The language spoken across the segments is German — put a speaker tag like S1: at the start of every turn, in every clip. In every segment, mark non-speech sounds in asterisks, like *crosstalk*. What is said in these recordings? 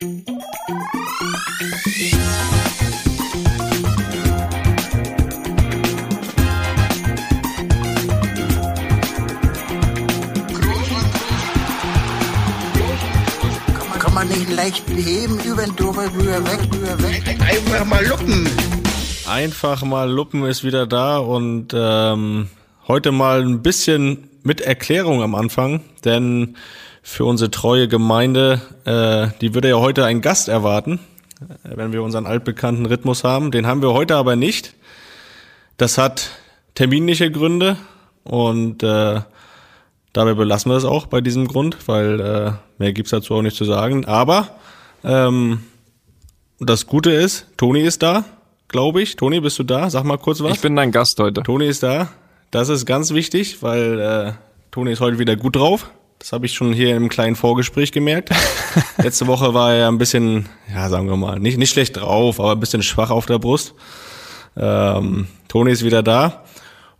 S1: Kann man nicht leicht beheben, über den drüber, rüber, weg, rüber, weg.
S2: Einfach mal luppen.
S3: Einfach mal Luppen ist wieder da und ähm, heute mal ein bisschen mit Erklärung am Anfang, denn für unsere treue Gemeinde, äh, die würde ja heute einen Gast erwarten, äh, wenn wir unseren altbekannten Rhythmus haben. Den haben wir heute aber nicht. Das hat terminliche Gründe und äh, dabei belassen wir es auch bei diesem Grund, weil äh, mehr gibt's dazu auch nicht zu sagen. Aber ähm, das Gute ist, Toni ist da, glaube ich. Toni, bist du da? Sag mal kurz was.
S4: Ich bin dein Gast heute.
S3: Toni ist da. Das ist ganz wichtig, weil äh, Toni ist heute wieder gut drauf. Das habe ich schon hier im kleinen Vorgespräch gemerkt. *laughs* Letzte Woche war er ein bisschen, ja, sagen wir mal, nicht, nicht schlecht drauf, aber ein bisschen schwach auf der Brust. Ähm, Toni ist wieder da.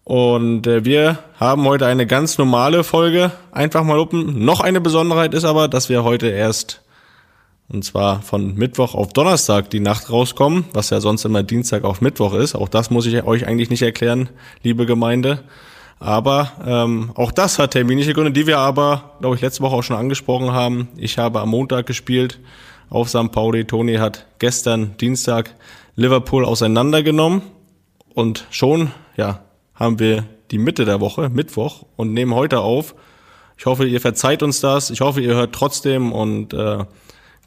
S3: Und äh, wir haben heute eine ganz normale Folge. Einfach mal open. Noch eine Besonderheit ist aber, dass wir heute erst, und zwar von Mittwoch auf Donnerstag die Nacht rauskommen, was ja sonst immer Dienstag auf Mittwoch ist. Auch das muss ich euch eigentlich nicht erklären, liebe Gemeinde. Aber ähm, auch das hat terminische Gründe, die wir aber, glaube ich, letzte Woche auch schon angesprochen haben. Ich habe am Montag gespielt auf St. Pauli. Toni hat gestern Dienstag Liverpool auseinandergenommen und schon, ja, haben wir die Mitte der Woche, Mittwoch, und nehmen heute auf. Ich hoffe, ihr verzeiht uns das. Ich hoffe, ihr hört trotzdem und äh,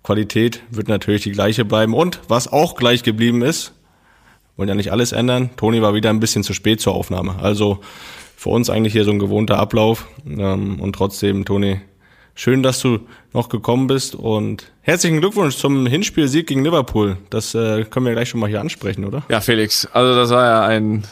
S3: Qualität wird natürlich die gleiche bleiben. Und was auch gleich geblieben ist, wollen ja nicht alles ändern. Toni war wieder ein bisschen zu spät zur Aufnahme. Also für uns eigentlich hier so ein gewohnter Ablauf. Ähm, und trotzdem, Toni, schön, dass du noch gekommen bist und herzlichen Glückwunsch zum Hinspielsieg gegen Liverpool. Das äh, können wir gleich schon mal hier ansprechen, oder?
S4: Ja, Felix, also das war ja ein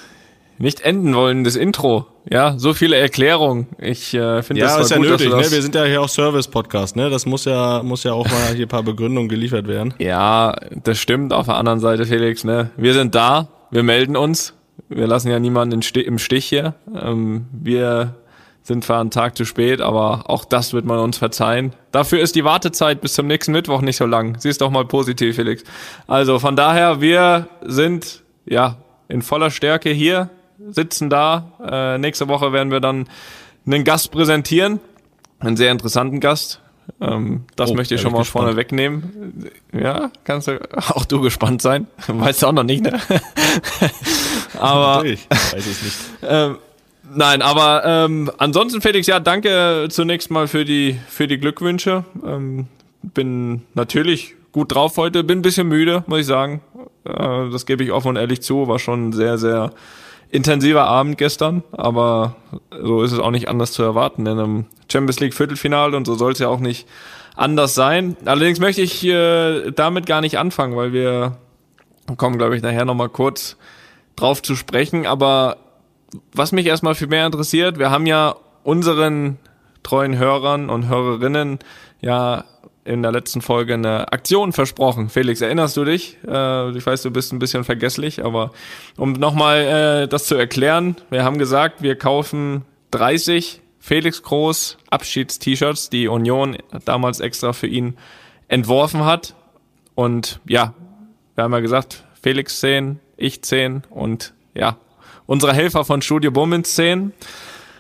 S4: nicht enden wollendes Intro. Ja, so viele Erklärungen. Ich äh, finde
S3: Ja,
S4: das
S3: ist ja
S4: gut, dass
S3: nötig. Ne?
S4: das
S3: Wir sind ja hier auch Service-Podcast. Ne? Das muss ja, muss ja auch mal hier ein paar Begründungen geliefert werden.
S4: Ja, das stimmt. Auf der anderen Seite, Felix, ne? Wir sind da, wir melden uns. Wir lassen ja niemanden im Stich hier. Ähm, wir sind zwar einen Tag zu spät, aber auch das wird man uns verzeihen. Dafür ist die Wartezeit bis zum nächsten Mittwoch nicht so lang. Siehst doch mal positiv, Felix. Also von daher, wir sind ja in voller Stärke hier, sitzen da. Äh, nächste Woche werden wir dann einen Gast präsentieren, einen sehr interessanten Gast. Ähm, das
S3: Oh,
S4: möchte ich schon mal
S3: ich
S4: vorne
S3: gespannt.
S4: wegnehmen. Ja, kannst du *laughs* auch du gespannt sein. *laughs* Weißt du auch noch nicht, ne? *laughs* aber
S3: Natürlich, weiß es nicht.
S4: ähm, nein, aber ähm, ansonsten Felix, ja, danke zunächst mal für die für die Glückwünsche. Ähm, bin natürlich gut drauf heute, bin ein bisschen müde, muss ich sagen. Äh, das gebe ich offen und ehrlich zu, war schon sehr sehr intensiver Abend gestern, aber so ist es auch nicht anders zu erwarten in einem Champions League Viertelfinale und so soll es ja auch nicht anders sein. Allerdings möchte ich äh, damit gar nicht anfangen, weil wir kommen, glaube ich, nachher nochmal kurz drauf zu sprechen. Aber was mich erstmal viel mehr interessiert, wir haben ja unseren treuen Hörern und Hörerinnen ja in der letzten Folge eine Aktion versprochen. Felix, erinnerst du dich? Äh, ich weiß, du bist ein bisschen vergesslich, aber um nochmal äh, das zu erklären, wir haben gesagt, wir kaufen 30 Felix Groß Abschieds-T-Shirts, die Union damals extra für ihn entworfen hat. Und ja, wir haben ja gesagt, Felix 10, ich 10 und ja, unsere Helfer von Studio Bummens 10.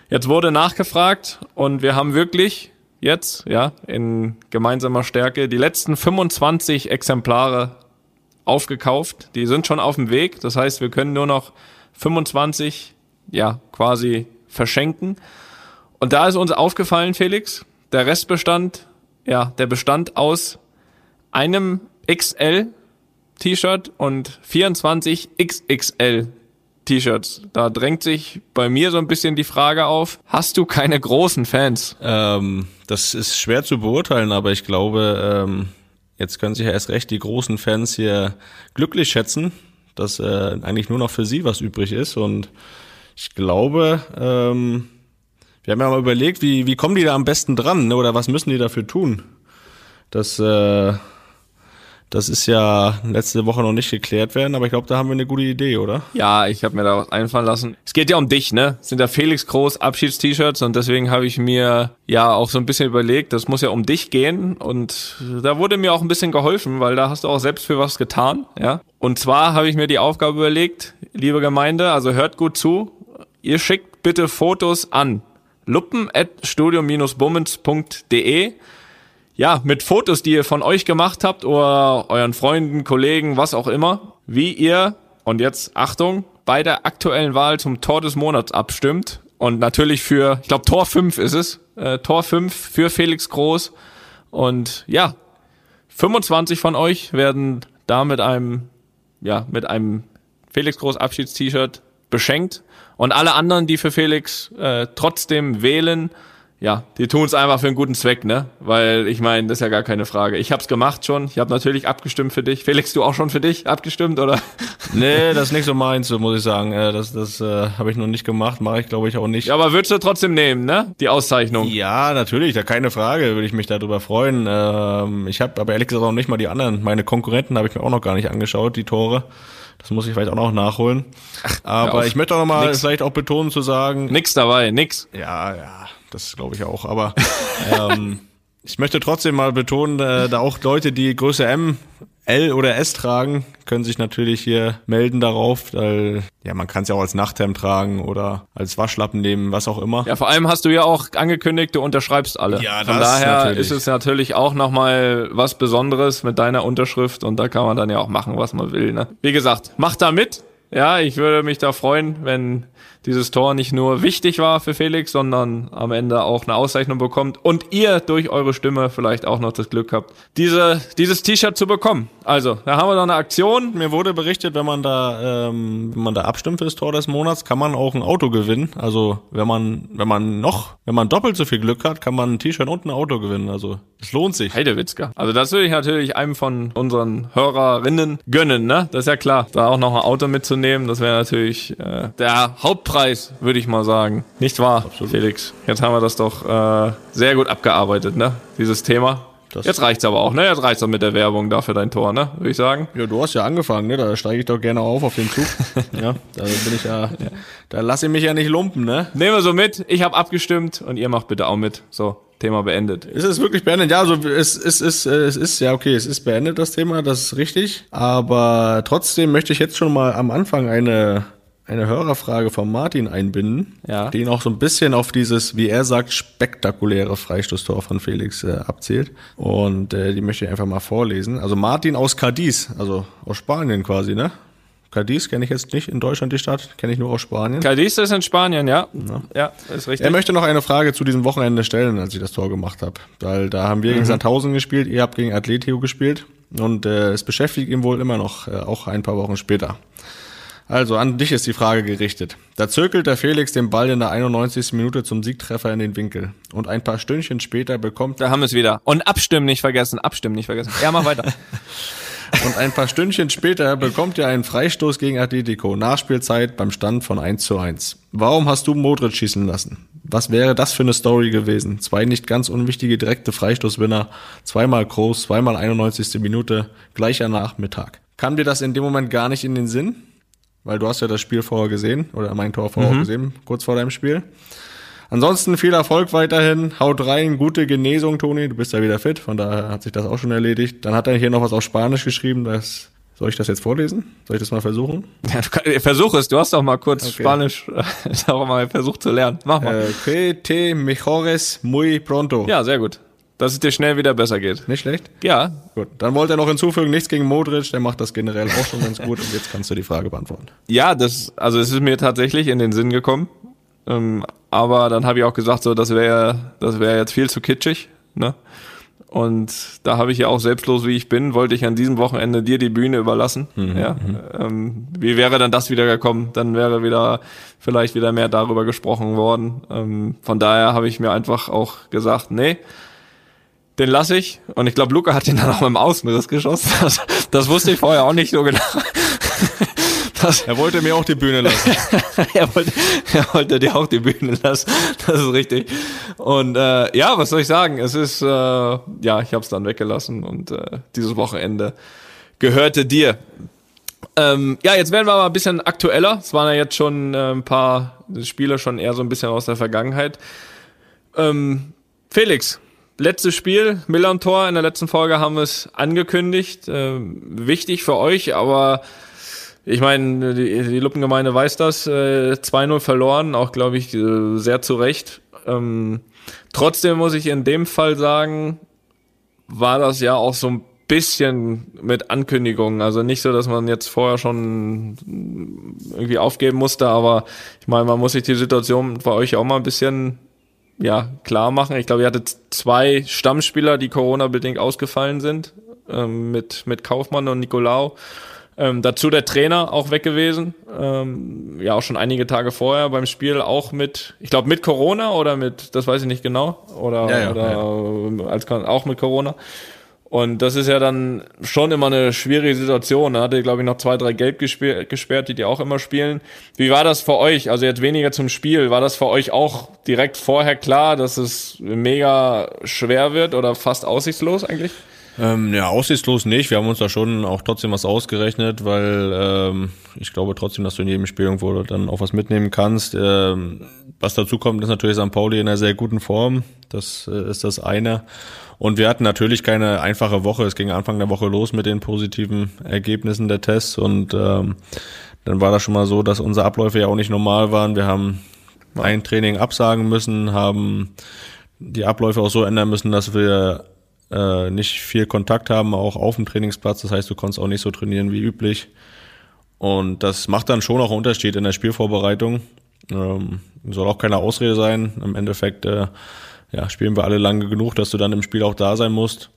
S4: Jetzt wurde nachgefragt und wir haben wirklich jetzt, ja, in gemeinsamer Stärke die letzten 25 Exemplare aufgekauft. Die sind schon auf dem Weg. Das heißt, wir können nur noch 25, ja, quasi verschenken. Und da ist uns aufgefallen, Felix, der Restbestand, ja, der bestand aus einem XL T-Shirt und 24 XXL T-Shirts. Da drängt sich bei mir so ein bisschen die Frage auf, hast du keine großen Fans?
S3: Ähm, das ist schwer zu beurteilen, aber ich glaube, ähm, jetzt können sich ja erst recht die großen Fans hier glücklich schätzen, dass äh, eigentlich nur noch für sie was übrig ist. Und ich glaube, ähm, wir haben ja mal überlegt, wie, wie kommen die da am besten dran ne? oder was müssen die dafür tun, dass, äh, Das ist ja letzte Woche noch nicht geklärt werden, aber ich glaube, da haben wir eine gute Idee, oder?
S4: Ja, ich habe mir da was einfallen lassen. Es geht ja um dich, ne? Es sind ja Felix Groß Abschieds-T-Shirts und deswegen habe ich mir ja auch so ein bisschen überlegt, das muss ja um dich gehen und da wurde mir auch ein bisschen geholfen, weil da hast du auch selbst für was getan, ja? Und zwar habe ich mir die Aufgabe überlegt, liebe Gemeinde, also hört gut zu, ihr schickt bitte Fotos an luppen@studio-bummens.de ja, mit Fotos, die ihr von euch gemacht habt oder euren Freunden, Kollegen, was auch immer, wie ihr, und jetzt Achtung, bei der aktuellen Wahl zum Tor des Monats abstimmt. Und natürlich für, ich glaube, Tor 5 ist es, äh, Tor 5 für Felix Groß. Und ja, 25 von euch werden da mit einem, ja, mit einem Felix Groß Abschieds-T-Shirt beschenkt. Und alle anderen, die für Felix äh, trotzdem wählen, ja, die tun es einfach für einen guten Zweck, ne? Weil ich meine, das ist ja gar keine Frage. Ich hab's gemacht schon. Ich habe natürlich abgestimmt für dich. Felix, du auch schon für dich abgestimmt, oder? *laughs*
S3: Nee, das ist nicht so meins, muss ich sagen. Äh, Das, das äh, habe ich noch nicht gemacht, mache ich glaube ich auch nicht.
S4: Ja, aber würdest du trotzdem nehmen, ne? Die Auszeichnung.
S3: Ja, natürlich, da keine Frage, würde ich mich darüber freuen. Ähm, ich habe aber ehrlich gesagt auch nicht mal die anderen, meine Konkurrenten habe ich mir auch noch gar nicht angeschaut, die Tore. Das muss ich vielleicht auch noch nachholen. aber
S4: auf.
S3: ich möchte auch noch mal
S4: Nix.
S3: vielleicht auch betonen zu sagen,
S4: Nix dabei, nix.
S3: ja, ja, das glaube ich auch. Aber ähm, *laughs* ich möchte trotzdem mal betonen, äh, da auch Leute, die Größe M, L oder S tragen, können sich natürlich hier melden darauf, weil ja, man kann es ja auch als Nachthemd tragen oder als Waschlappen nehmen, was auch immer.
S4: Ja, vor allem hast du ja auch angekündigt, du unterschreibst alle.
S3: Ja,
S4: Von
S3: das
S4: daher
S3: natürlich.
S4: ist es natürlich auch nochmal was Besonderes mit deiner Unterschrift und da kann man dann ja auch machen, was man will. Ne? Wie gesagt, mach da mit. Ja, ich würde mich da freuen, wenn dieses Tor nicht nur wichtig war für Felix, sondern am Ende auch eine Auszeichnung bekommt und ihr durch eure Stimme vielleicht auch noch das Glück habt, diese, dieses T-Shirt zu bekommen. Also, da haben wir noch eine Aktion.
S3: Mir wurde berichtet, wenn man da, ähm, wenn man da abstimmt für das Tor des Monats, kann man auch ein Auto gewinnen. Also wenn man, wenn man noch, wenn man doppelt so viel Glück hat, kann man ein T-Shirt und ein Auto gewinnen. Also es lohnt sich.
S4: Heidewitzka. Also das würde ich natürlich einem von unseren Hörerinnen gönnen, ne? Das ist ja klar. Da auch noch ein Auto mitzunehmen, das wäre natürlich äh, der Hauptpreis, würde ich mal sagen. Nicht wahr, Felix? Jetzt haben wir das doch äh, sehr gut abgearbeitet, ne? Dieses Thema.
S3: Das-
S4: Jetzt reicht's aber auch, ne? Jetzt reicht's auch mit der Werbung da für dein Tor, ne? Würde ich sagen.
S3: Ja, du hast ja angefangen, ne? Da steige ich doch gerne auf auf den Zug. *laughs* ja, da bin ich ja, da lasse ich mich ja nicht lumpen, ne?
S4: Nehmen wir so mit. Ich habe abgestimmt und ihr macht bitte auch mit. So, Thema beendet.
S3: Ist es wirklich beendet? Ja, also es, es, ist, äh, es ist, ja okay, es ist beendet, das Thema, das ist richtig. Aber trotzdem möchte ich jetzt schon mal am Anfang eine, eine Hörerfrage von Martin einbinden,
S4: Ja.
S3: die ihn auch so ein bisschen auf dieses, wie er sagt, spektakuläre Freistoßtor von Felix äh, abzielt. Und äh, die möchte ich einfach mal vorlesen. Also Martin aus Cadiz, also aus Spanien quasi, ne? Cadiz kenne ich jetzt nicht in Deutschland die Stadt, kenne ich nur aus Spanien.
S4: Cadiz ist in Spanien, ja. Ja, ist richtig.
S3: Er möchte noch eine Frage zu diesem Wochenende stellen, als ich das Tor gemacht habe. Weil da haben wir gegen Sandhausen gespielt, ihr habt gegen Atletico gespielt. Und äh, es beschäftigt ihn wohl immer noch, äh, auch ein paar Wochen später. Also an dich ist die Frage gerichtet. Da zirkelt der Felix den Ball in der 91. Minute zum Siegtreffer in den Winkel. Und ein paar Stündchen später bekommt
S4: da haben wir es wieder. Und abstimmen nicht vergessen, abstimmen nicht vergessen. Ja, mach weiter. *laughs*
S3: und ein paar Stündchen später bekommt er einen Freistoß gegen Atletico. Nachspielzeit beim Stand von 1 zu 1. Warum hast du Modric schießen lassen? Was wäre das für eine Story gewesen? Zwei nicht ganz unwichtige direkte Freistoßwinner, zweimal groß, zweimal 91. Minute, gleicher Nachmittag. Kam dir das in dem Moment gar nicht in den Sinn? Weil du hast ja das Spiel vorher gesehen, oder mein Tor vorher auch gesehen, kurz vor deinem Spiel. Ansonsten viel Erfolg weiterhin. Haut rein, gute Genesung, Toni. Du bist ja wieder fit, von daher hat sich das auch schon erledigt. Dann hat er hier noch was auf Spanisch geschrieben. Das, soll ich das jetzt vorlesen? Soll ich das mal versuchen?
S4: Ja, kann- versuch es, du hast doch mal kurz Spanisch äh, *laughs* auch mal versucht zu lernen. Mach mal.
S3: Äh, que te mejores muy pronto.
S4: Ja, sehr gut. Dass es dir schnell wieder besser geht.
S3: Nicht schlecht?
S4: Ja,
S3: Gut. Dann wollte er noch hinzufügen, nichts gegen Modric, der macht das generell auch schon ganz gut. Und jetzt kannst du die Frage beantworten.
S4: ja, das, also es ist mir tatsächlich in den Sinn gekommen. Ähm, aber dann habe ich auch gesagt, so, das wäre, das wäre jetzt viel zu kitschig, ne? Und da habe ich ja auch selbstlos, wie ich bin, wollte ich an diesem Wochenende dir die Bühne überlassen. ja. Ähm, wie wäre dann das wieder gekommen? Dann wäre wieder vielleicht wieder mehr darüber gesprochen worden. Ähm, von daher habe ich mir einfach auch gesagt, nee, den lasse ich. Und ich glaube, Luca hat den dann auch mit dem Außenriss geschossen. Das, das wusste ich vorher auch nicht so genau. *laughs*
S3: Das, er wollte mir auch die Bühne lassen. *laughs*
S4: er, wollte, er wollte dir auch die Bühne lassen. Das ist richtig. Und äh, ja, was soll ich sagen? Es ist, äh, ja, ich habe es dann weggelassen und äh, dieses Wochenende gehörte dir. Ähm, ja, jetzt werden wir aber ein bisschen aktueller. Es waren ja jetzt schon äh, ein paar Spiele schon eher so ein bisschen aus der Vergangenheit. Ähm, Felix, letztes Spiel, Millern-Tor. In der letzten Folge haben wir es angekündigt. Ähm, wichtig für euch, aber ich meine, die, die Luppengemeinde weiß das. Äh, 2-0 verloren, auch glaube ich äh, sehr zu Recht. Ähm, trotzdem muss ich in dem Fall sagen, war das ja auch so ein bisschen mit Ankündigungen. Also nicht so, dass man jetzt vorher schon irgendwie aufgeben musste, aber ich meine, man muss sich die Situation bei euch auch mal ein bisschen ja, klar machen. Ich glaube, ihr hattet zwei Stammspieler, die Corona-bedingt ausgefallen sind, ähm, mit, mit Kaufmann und Nicolau. Ähm, dazu der Trainer auch weg gewesen. Ähm, ja, auch schon einige Tage vorher beim Spiel auch mit, ich glaube mit Corona oder mit, das weiß ich nicht genau, oder, ja, ja, oder ja. als auch mit Corona. Und das ist ja dann schon immer eine schwierige Situation. Da hatte, glaube ich, noch zwei, drei Gelb gesperrt, die die auch immer spielen. Wie war das für euch? Also jetzt weniger zum Spiel. War das für euch auch direkt vorher klar, dass es mega schwer wird oder fast aussichtslos eigentlich?
S3: Ähm, ja, aussichtslos nicht. Wir haben uns da schon auch trotzdem was ausgerechnet, weil ähm, ich glaube trotzdem, dass du in jedem Spiel irgendwo dann auch was mitnehmen kannst. Ähm, was dazu kommt, ist natürlich St. Pauli in einer sehr guten Form. Das äh, ist das eine. Und wir hatten natürlich keine einfache Woche. Es ging Anfang der Woche los mit den positiven Ergebnissen der Tests und ähm, dann war das schon mal so, dass unsere Abläufe ja auch nicht normal waren. Wir haben ein Training absagen müssen, haben die Abläufe auch so ändern müssen, dass wir äh, nicht viel Kontakt haben, auch auf dem Trainingsplatz. Das heißt, du konntest auch nicht so trainieren wie üblich. Und das macht dann schon auch einen Unterschied in der Spielvorbereitung. Ähm, soll auch keine Ausrede sein. Im Endeffekt äh, ja, spielen wir alle lange genug, dass du dann im Spiel auch da sein musst.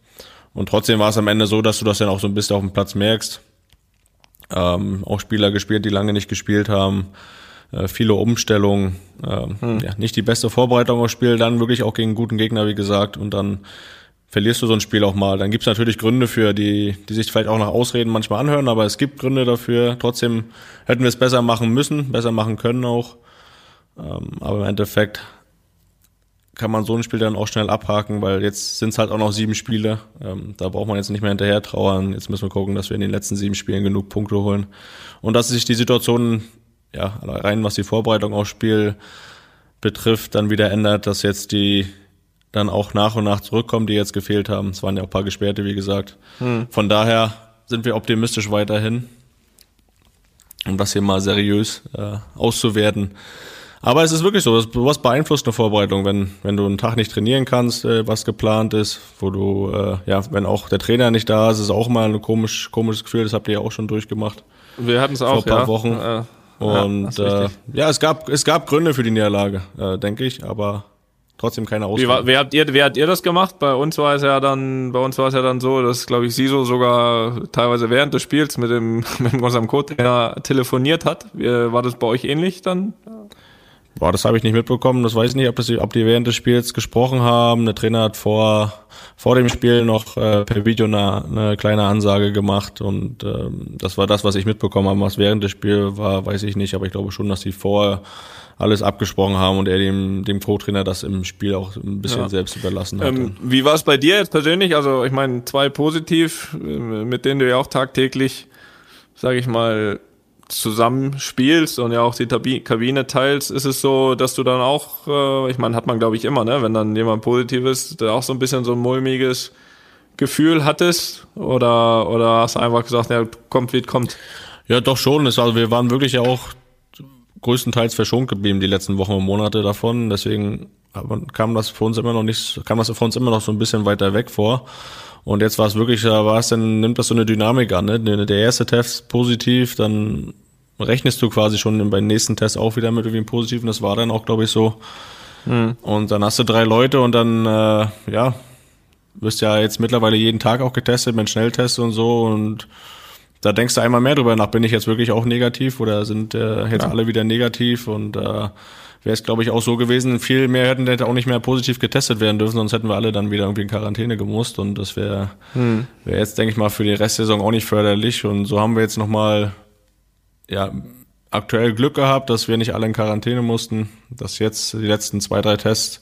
S3: Und trotzdem war es am Ende so, dass du das dann auch so ein bisschen auf dem Platz merkst. Ähm, auch Spieler gespielt, die lange nicht gespielt haben. Äh, viele Umstellungen. Ähm, hm. ja, nicht die beste Vorbereitung aufs Spiel, dann wirklich auch gegen einen guten Gegner, wie gesagt. Und dann verlierst du so ein Spiel auch mal. Dann gibt's natürlich Gründe für, die, die sich vielleicht auch nach Ausreden manchmal anhören, aber es gibt Gründe dafür. Trotzdem hätten wir es besser machen müssen, besser machen können auch. Ähm, aber im Endeffekt kann man so ein Spiel dann auch schnell abhaken, weil jetzt sind es halt auch noch sieben Spiele. Ähm, da braucht man jetzt nicht mehr hinterher trauern. Jetzt müssen wir gucken, dass wir in den letzten sieben Spielen genug Punkte holen. Und dass sich die Situation, ja, rein was die Vorbereitung aufs Spiel betrifft, dann wieder ändert, dass jetzt die dann auch nach und nach zurückkommen, die jetzt gefehlt haben. Es waren ja auch ein paar Gesperrte, wie gesagt. Hm. Von daher sind wir optimistisch weiterhin, um das hier mal seriös äh, auszuwerten. Aber es ist wirklich so, was beeinflusst eine Vorbereitung, wenn, wenn du einen Tag nicht trainieren kannst, äh, was geplant ist, wo du, äh, ja, wenn auch der Trainer nicht da ist, ist auch mal ein komisch, komisches Gefühl, das habt ihr ja auch schon durchgemacht.
S4: Wir hatten es auch,
S3: vor ein paar
S4: ja.
S3: Wochen. Äh, Und ja, äh, ja, es gab, es gab Gründe für die Niederlage, äh, denke ich, aber trotzdem keine Ausrede.
S4: Wie, wie, habt ihr, wie habt ihr das gemacht? Bei uns war es ja dann, bei uns war es ja dann so, dass, glaube ich, Siso sogar teilweise während des Spiels mit dem, *laughs* mit unserem Co-Trainer telefoniert hat. War das bei euch ähnlich dann?
S3: Boah, das habe ich nicht mitbekommen. Das weiß ich nicht, ob, das, ob die während des Spiels gesprochen haben. Der Trainer hat vor, vor dem Spiel noch äh, per Video eine, eine kleine Ansage gemacht und ähm, das war das, was ich mitbekommen habe. Was während des Spiels war, weiß ich nicht, aber ich glaube schon, dass sie vorher alles abgesprochen haben und er dem, dem Co-Trainer das im Spiel auch ein bisschen ja. selbst überlassen hat. Ähm,
S4: wie war es bei dir jetzt persönlich? Also ich meine, zwei positiv, äh, mit denen du ja auch tagtäglich, sage ich mal, zusammenspielst und ja auch die Kabine teilst, ist es so, dass du dann auch, äh, ich meine, hat man glaube ich immer, ne, wenn dann jemand positiv ist, da auch so ein bisschen so ein mulmiges Gefühl hattest oder oder hast einfach gesagt, ja, kommt wie kommt?
S3: Ja, doch schon. Also wir waren wirklich ja auch größtenteils verschont geblieben die letzten Wochen und Monate davon. Deswegen kam das für uns immer noch nicht, kam das für uns immer noch so ein bisschen weiter weg vor. Und jetzt war es wirklich, da war es dann, nimmt das so eine Dynamik an, ne? Der erste Test positiv, dann rechnest du quasi schon beim nächsten Test auch wieder mit irgendwie einem positiven. Das war dann auch, glaube ich, so. Mhm. Und dann hast du drei Leute und dann, äh, ja, wirst ja jetzt mittlerweile jeden Tag auch getestet mit Schnelltests und so und da denkst du einmal mehr drüber nach, bin ich jetzt wirklich auch negativ oder sind äh, jetzt ja. alle wieder negativ und äh, wäre es, glaube ich, auch so gewesen. Viel mehr hätten hätte auch nicht mehr positiv getestet werden dürfen, sonst hätten wir alle dann wieder irgendwie in Quarantäne gemusst und das wäre hm. wär jetzt, denke ich mal, für die Restsaison auch nicht förderlich. Und so haben wir jetzt nochmal ja, aktuell Glück gehabt, dass wir nicht alle in Quarantäne mussten, dass jetzt die letzten zwei, drei Tests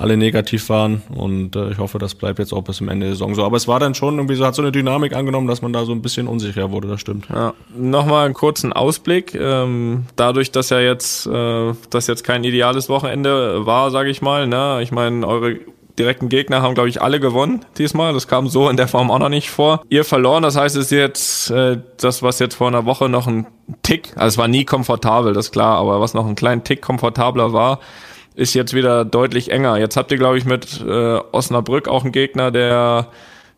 S3: alle negativ waren und äh, ich hoffe, das bleibt jetzt auch bis zum Ende der Saison so. Aber es war dann schon irgendwie so, hat so eine Dynamik angenommen, dass man da so ein bisschen unsicher wurde, das stimmt.
S4: Ja. Nochmal einen kurzen Ausblick. Ähm, dadurch, dass ja jetzt, äh, dass jetzt kein ideales Wochenende war, sage ich mal, ne? Ich meine, eure direkten Gegner haben, glaube ich, alle gewonnen diesmal. Das kam so in der Form auch noch nicht vor. Ihr verloren, das heißt, es ist jetzt äh, das, was jetzt vor einer Woche noch ein Tick, also es war nie komfortabel, das ist klar, aber was noch ein kleinen Tick komfortabler war, ist jetzt wieder deutlich enger. Jetzt habt ihr, glaube ich, mit äh, Osnabrück auch einen Gegner, der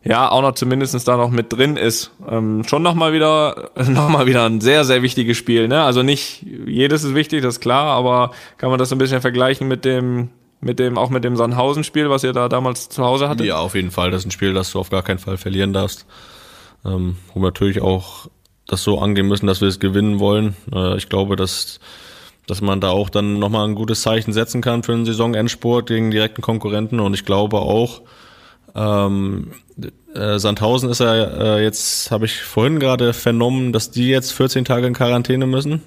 S4: ja auch noch zumindestens da noch mit drin ist. Ähm, schon nochmal wieder, *laughs* noch mal wieder ein sehr, sehr wichtiges Spiel. Ne? Also nicht jedes ist wichtig, das ist klar, aber kann man das ein bisschen vergleichen mit dem mit dem, auch mit dem Sandhausen-Spiel, was ihr da damals zu Hause hattet?
S3: Ja, auf jeden Fall. Das ist ein Spiel, das du auf gar keinen Fall verlieren darfst. Ähm, wo wir natürlich auch das so angehen müssen, dass wir es gewinnen wollen. Äh, ich glaube, dass, dass man da auch dann nochmal ein gutes Zeichen setzen kann für einen Saisonendsport gegen direkten Konkurrenten. Und ich glaube auch, ähm, äh, Sandhausen ist ja äh, jetzt, habe ich vorhin gerade vernommen, dass die jetzt 14 Tage in Quarantäne müssen.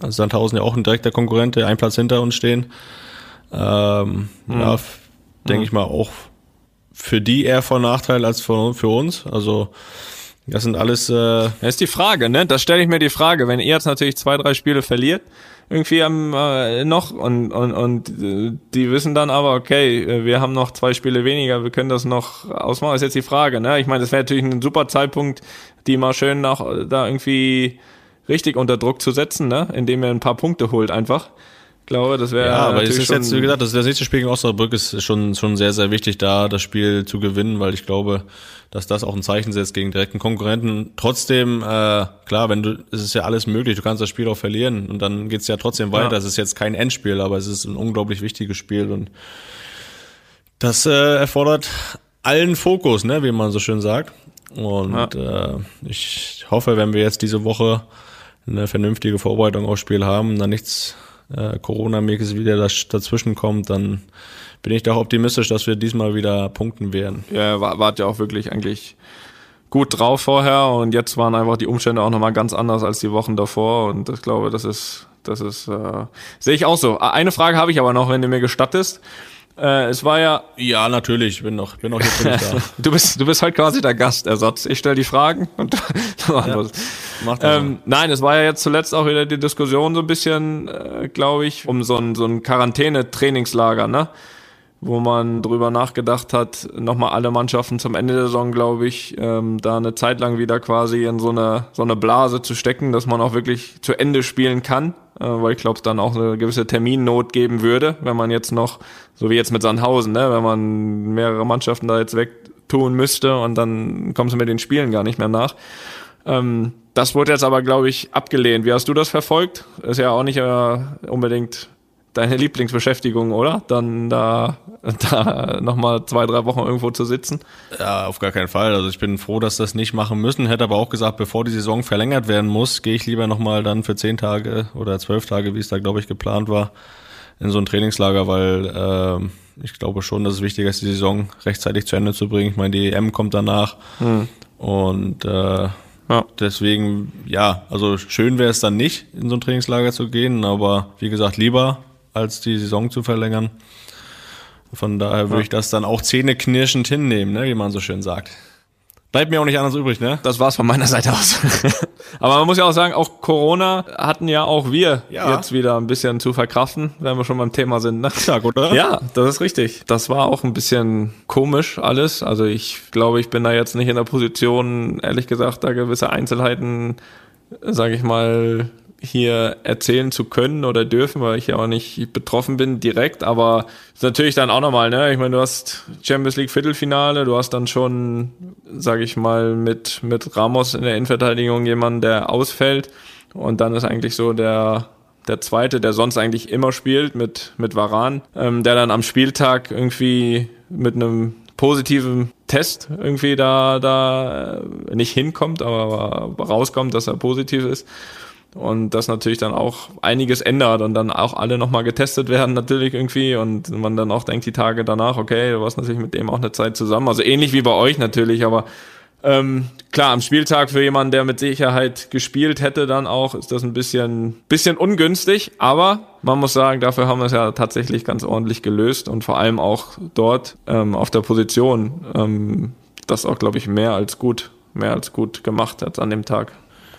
S3: Also Sandhausen ja auch ein direkter Konkurrent, der einen Platz hinter uns stehen. Ähm, mhm. Ja, denke mhm. ich mal auch für die eher von Nachteil als für, für uns. Also das sind alles. Äh
S4: das ist die Frage, ne? Da stelle ich mir die Frage, wenn ihr jetzt natürlich zwei, drei Spiele verliert, irgendwie am äh, noch und und und äh, die wissen dann aber, okay, äh, wir haben noch zwei Spiele weniger, wir können das noch ausmachen. Das ist jetzt die Frage, ne? Ich meine, das wäre natürlich ein super Zeitpunkt, die mal schön nach da irgendwie richtig unter Druck zu setzen, ne? Indem ihr ein paar Punkte holt einfach glaube, das wäre.
S3: Ja, aber es ist jetzt, wie gesagt, das, das nächste Spiel gegen Osnabrück ist schon, schon sehr, sehr wichtig, da das Spiel zu gewinnen, weil ich glaube, dass das auch ein Zeichen setzt gegen direkten Konkurrenten. Trotzdem, äh, klar, wenn du, es ist ja alles möglich, du kannst das Spiel auch verlieren und dann geht's ja trotzdem weiter. Ja. Es ist jetzt kein Endspiel, aber es ist ein unglaublich wichtiges Spiel und das äh, erfordert allen Fokus, ne, wie man so schön sagt. Und ja. äh, ich hoffe, wenn wir jetzt diese Woche eine vernünftige Vorbereitung aufs Spiel haben, dann nichts äh, Corona-mäßig wieder das, dazwischen kommt, dann bin ich doch optimistisch, dass wir diesmal wieder punkten werden.
S4: Ja, war, wart ja auch wirklich eigentlich gut drauf vorher und jetzt waren einfach die Umstände auch nochmal ganz anders als die Wochen davor und ich glaube, das ist, das ist, äh, sehe ich auch so. Eine Frage habe ich aber noch, wenn du mir gestattest. Äh, es war ja.
S3: Ja, natürlich. Bin noch, bin noch hier für da. *laughs*
S4: du bist, du bist halt quasi der Gastersatz. Ich stelle die Fragen und du *laughs* ja, mach das ähm, Nein, es war ja jetzt zuletzt auch wieder die Diskussion so ein bisschen, äh, glaube ich, um so ein, so ein Quarantäne-Trainingslager, ne? Wo man drüber nachgedacht hat, nochmal alle Mannschaften zum Ende der Saison, glaube ich, ähm, da eine Zeit lang wieder quasi in so eine, so eine Blase zu stecken, dass man auch wirklich zu Ende spielen kann, äh, weil ich glaube, es dann auch eine gewisse Terminnot geben würde, wenn man jetzt noch, so wie jetzt mit Sandhausen, ne, wenn man mehrere Mannschaften da jetzt wegtun müsste und dann kommst du mit den Spielen gar nicht mehr nach. Ähm, das wurde jetzt aber, glaube ich, abgelehnt. Wie hast du das verfolgt? Ist ja auch nicht äh, unbedingt deine Lieblingsbeschäftigung, oder? Dann da, da nochmal zwei, drei Wochen irgendwo zu sitzen?
S3: Ja, auf gar keinen Fall. Also ich bin froh, dass das nicht machen müssen. Hätte aber auch gesagt, bevor die Saison verlängert werden muss, gehe ich lieber nochmal dann für zehn Tage oder zwölf Tage, wie es da, glaube ich, geplant war, in so ein Trainingslager, weil äh, ich glaube schon, dass es wichtig ist, die Saison rechtzeitig zu Ende zu bringen. Ich meine, die EM kommt danach. Hm. Und äh, ja. Deswegen, ja, also schön wäre es dann nicht, in so ein Trainingslager zu gehen, aber wie gesagt, lieber als die Saison zu verlängern. Von daher würde ich das dann auch zähneknirschend hinnehmen, ne, wie man so schön sagt. Bleibt mir auch nicht anders übrig, ne?
S4: Das war's von meiner Seite aus. *laughs* Aber man muss ja auch sagen, auch Corona hatten ja auch wir ja. jetzt wieder ein bisschen zu verkraften, wenn wir schon beim Thema sind. Ne?
S3: Stark, oder?
S4: Ja, das ist richtig. Das war auch ein bisschen komisch alles. Also ich glaube, ich bin da jetzt nicht in der Position, ehrlich gesagt, da gewisse Einzelheiten, sage ich mal, hier erzählen zu können oder dürfen, weil ich ja auch nicht betroffen bin direkt, aber ist natürlich dann auch nochmal, ne? Ich meine, du hast Champions League Viertelfinale, du hast dann schon, sage ich mal, mit, mit Ramos in der Innenverteidigung jemanden, der ausfällt und dann ist eigentlich so der der zweite, der sonst eigentlich immer spielt mit mit Varan, ähm, der dann am Spieltag irgendwie mit einem positiven Test irgendwie da da äh, nicht hinkommt, aber rauskommt, dass er positiv ist und das natürlich dann auch einiges ändert und dann auch alle nochmal getestet werden natürlich irgendwie und man dann auch denkt die Tage danach, okay, du warst natürlich mit dem auch eine Zeit zusammen, also ähnlich wie bei euch natürlich, aber Ähm, klar, am Spieltag für jemanden, der mit Sicherheit gespielt hätte, dann auch, ist das ein bisschen, bisschen ungünstig. Aber man muss sagen, dafür haben wir es ja tatsächlich ganz ordentlich gelöst und vor allem auch dort ähm, auf der Position ähm, das auch, glaube ich, mehr als gut, mehr als gut gemacht hat an dem Tag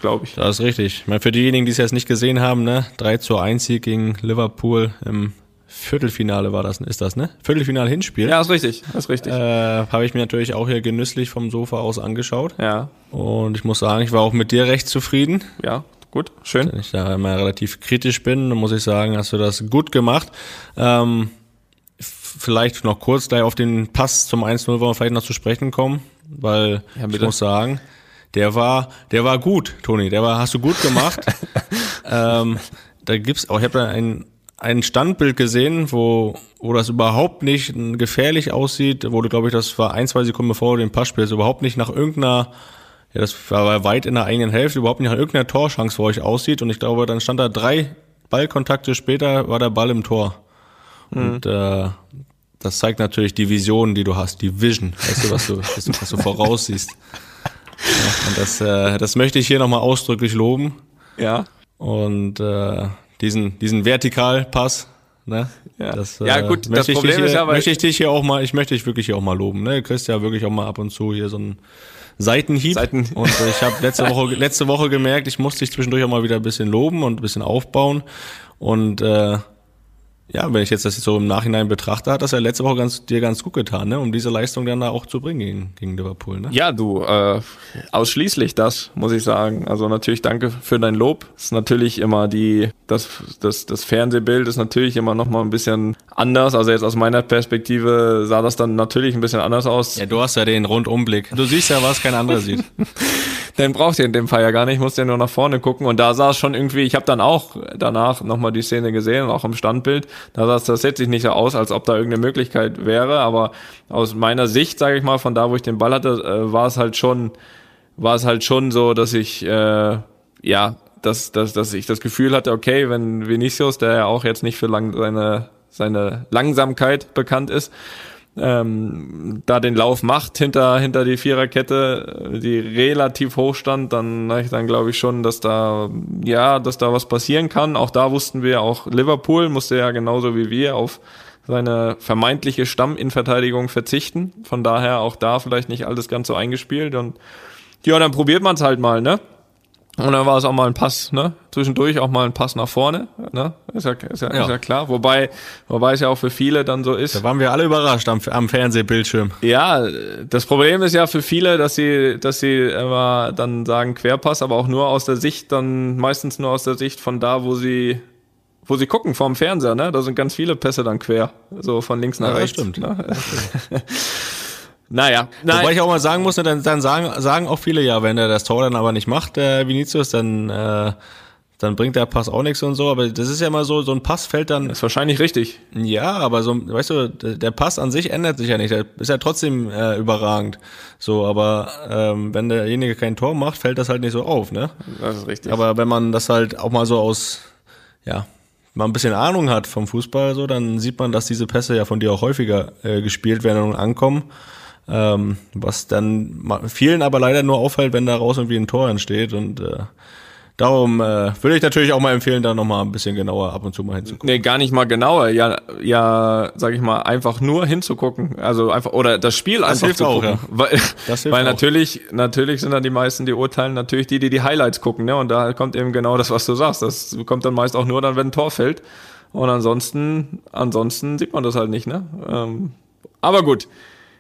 S4: glaube ich.
S3: Das ist richtig. Ich meine, für diejenigen, die es jetzt nicht gesehen haben, ne, 3 zu 1 Sieg gegen Liverpool im Viertelfinale war das, ist das, ne? Viertelfinale Hinspiel.
S4: Ja, ist richtig, ist richtig.
S3: Äh, Habe ich mir natürlich auch hier genüsslich vom Sofa aus angeschaut.
S4: Ja.
S3: Und ich muss sagen, ich war auch mit dir recht zufrieden.
S4: Ja, gut, schön.
S3: Wenn ich da immer relativ kritisch bin, dann muss ich sagen, hast du das gut gemacht. Ähm, vielleicht noch kurz gleich auf den Pass zum 1-0 wollen wir vielleicht noch zu sprechen kommen, weil ja, ich muss sagen, der war, der war gut, Toni, der war, hast du gut gemacht. *laughs* ähm, da gibt's auch, ich habe da ein ein Standbild gesehen, wo, wo das überhaupt nicht gefährlich aussieht, wo du, glaube ich, das war ein, zwei Sekunden bevor du den Pass spielst, überhaupt nicht nach irgendeiner, ja, das war weit in der eigenen Hälfte, überhaupt nicht nach irgendeiner Torschance für euch aussieht. Und ich glaube, dann stand da drei Ballkontakte später, war der Ball im Tor. Mhm. Und äh, das zeigt natürlich die Vision, die du hast, die Vision, weißt du, was du, was du, was du voraussiehst. *laughs* Ja, und das, äh, das möchte ich hier nochmal ausdrücklich loben.
S4: Ja.
S3: Und äh, diesen, diesen Vertikalpass. Ne?
S4: Ja. Das, ja, äh, gut, das Problem
S3: hier,
S4: ist ja,
S3: weil möchte ich dich hier auch mal, ich möchte dich wirklich hier auch mal loben. Ne? Du kriegst ja wirklich auch mal ab und zu hier so einen Seitenhieb.
S4: Seiten.
S3: Und ich habe letzte Woche, *laughs* letzte Woche gemerkt, ich musste dich zwischendurch auch mal wieder ein bisschen loben und ein bisschen aufbauen. Und äh, ja, wenn ich jetzt das so im Nachhinein betrachte, hat das ja letzte Woche ganz, dir ganz gut getan, ne? um diese Leistung dann da auch zu bringen gegen, gegen Liverpool. Ne?
S4: Ja, du, äh, ausschließlich das, muss ich sagen. Also natürlich danke für dein Lob. Das ist natürlich immer die, das, das, das Fernsehbild ist natürlich immer noch mal ein bisschen anders. Also jetzt aus meiner Perspektive sah das dann natürlich ein bisschen anders aus.
S3: Ja, du hast ja den Rundumblick. Du siehst ja, was kein anderer sieht. *laughs*
S4: Den braucht ihr in dem Fall ja gar nicht, musst ja nur nach vorne gucken. Und da sah es schon irgendwie, ich habe dann auch danach nochmal die Szene gesehen, auch im Standbild, da sah es tatsächlich nicht so aus, als ob da irgendeine Möglichkeit wäre. Aber aus meiner Sicht, sage ich mal, von da, wo ich den Ball hatte, äh, war es halt schon, war es halt schon so, dass ich äh, ja, dass, dass, dass ich das Gefühl hatte, okay, wenn Vinicius, der ja auch jetzt nicht für lang seine, seine Langsamkeit bekannt ist, ähm, da den Lauf macht hinter, hinter die Viererkette, die relativ hoch stand, dann, dann glaube ich schon, dass da, ja, dass da was passieren kann. Auch da wussten wir, auch Liverpool musste ja genauso wie wir auf seine vermeintliche Stamminverteidigung verzichten. Von daher auch da vielleicht nicht alles ganz so eingespielt und ja, dann probiert man es halt mal, ne? Und dann war es auch mal ein Pass, ne? Zwischendurch auch mal ein Pass nach vorne, ne? Ist ja, ist ja, ja. Ist ja klar. Wobei, wobei es ja auch für viele dann so ist.
S3: Da waren wir alle überrascht am, am Fernsehbildschirm.
S4: Ja, das Problem ist ja für viele, dass sie, dass sie immer dann sagen Querpass, aber auch nur aus der Sicht, dann meistens nur aus der Sicht von da, wo sie, wo sie gucken vorm Fernseher, ne? Da sind ganz viele Pässe dann quer, so von links nach ja, rechts.
S3: Stimmt.
S4: Ne? Das stimmt. *laughs* Naja,
S3: nein. Wobei ich auch mal sagen muss, dann, dann sagen, sagen auch viele, ja, wenn er das Tor dann aber nicht macht, der Vinicius, dann, äh, dann bringt der Pass auch nichts und so. Aber das ist ja immer so, so ein Pass fällt dann.
S4: Das ist wahrscheinlich richtig.
S3: Ja, aber so, weißt du, der Pass an sich ändert sich ja nicht. Der ist ja trotzdem äh, überragend. So, aber ähm, wenn derjenige kein Tor macht, fällt das halt nicht so auf, ne?
S4: Das ist richtig.
S3: Aber wenn man das halt auch mal so aus, ja, mal ein bisschen Ahnung hat vom Fußball, so, dann sieht man, dass diese Pässe ja von dir auch häufiger äh, gespielt werden und ankommen. Ähm, was dann vielen aber leider nur auffällt, wenn daraus irgendwie ein Tor entsteht und äh, Darum äh, würde ich natürlich auch mal empfehlen, da nochmal ein bisschen genauer ab und zu mal hinzugucken.
S4: Nee, gar nicht mal genauer. Ja, ja, sag ich mal, einfach nur hinzugucken. Also einfach, oder das Spiel das einfach zu gucken. Auch, ja. Weil, weil natürlich, natürlich sind dann die meisten, die urteilen, natürlich die, die die Highlights gucken. Ne? Und da kommt eben genau das, was du sagst. Das kommt dann meist auch nur dann, wenn ein Tor fällt. Und ansonsten, ansonsten sieht man das halt nicht. Ne? Ähm, aber gut.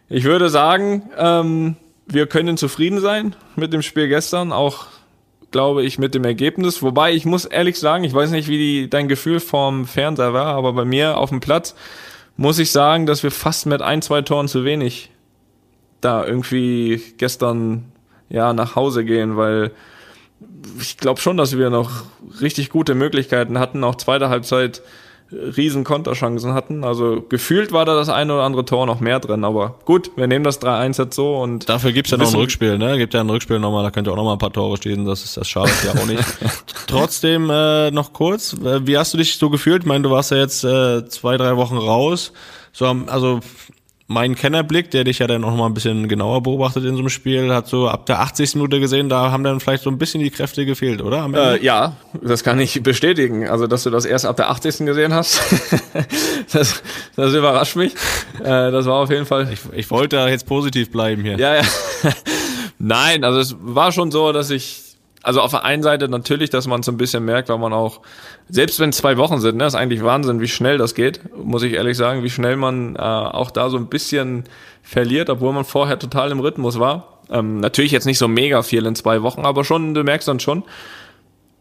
S4: Ich würde sagen, ähm, wir können zufrieden sein mit dem Spiel gestern, auch glaube ich mit dem Ergebnis. Wobei ich muss ehrlich sagen, ich weiß nicht, wie die, dein Gefühl vom Fernseher war, aber bei mir auf dem Platz muss ich sagen, dass wir fast mit ein, zwei Toren zu wenig da irgendwie gestern ja nach Hause gehen, weil ich glaube schon, dass wir noch richtig gute Möglichkeiten hatten, auch zweite Halbzeit riesen Konterchancen hatten. Also gefühlt war da das eine oder andere Tor noch mehr drin, aber gut, wir nehmen das 3-1 jetzt so und.
S3: Dafür gibt's ja noch ein Rückspiel, ne? Gibt ja ein Rückspiel nochmal, da könnt ihr auch nochmal ein paar Tore stehen, das ist das schadet ja auch nicht. *laughs* Trotzdem äh, noch kurz, wie hast du dich so gefühlt? Ich meine, du warst ja jetzt äh, zwei, drei Wochen raus. So, also mein Kennerblick, der dich ja dann auch mal ein bisschen genauer beobachtet in so einem Spiel, hat so ab der 80. Minute gesehen, da haben dann vielleicht so ein bisschen die Kräfte gefehlt, oder?
S4: Äh, ja, das kann ich bestätigen. Also, dass du das erst ab der 80. gesehen hast, *laughs* das, das überrascht mich. Äh, das war auf jeden Fall.
S3: ich, ich wollte jetzt positiv bleiben hier.
S4: Ja, ja. *laughs* Nein, also es war schon so, dass ich, also auf der einen Seite natürlich, dass man so ein bisschen merkt, weil man auch, selbst wenn es zwei Wochen sind, ne, ist eigentlich Wahnsinn, wie schnell das geht, muss ich ehrlich sagen, wie schnell man äh, auch da so ein bisschen verliert, obwohl man vorher total im Rhythmus war. Ähm, natürlich jetzt nicht so mega viel in zwei Wochen, aber schon, du merkst dann schon,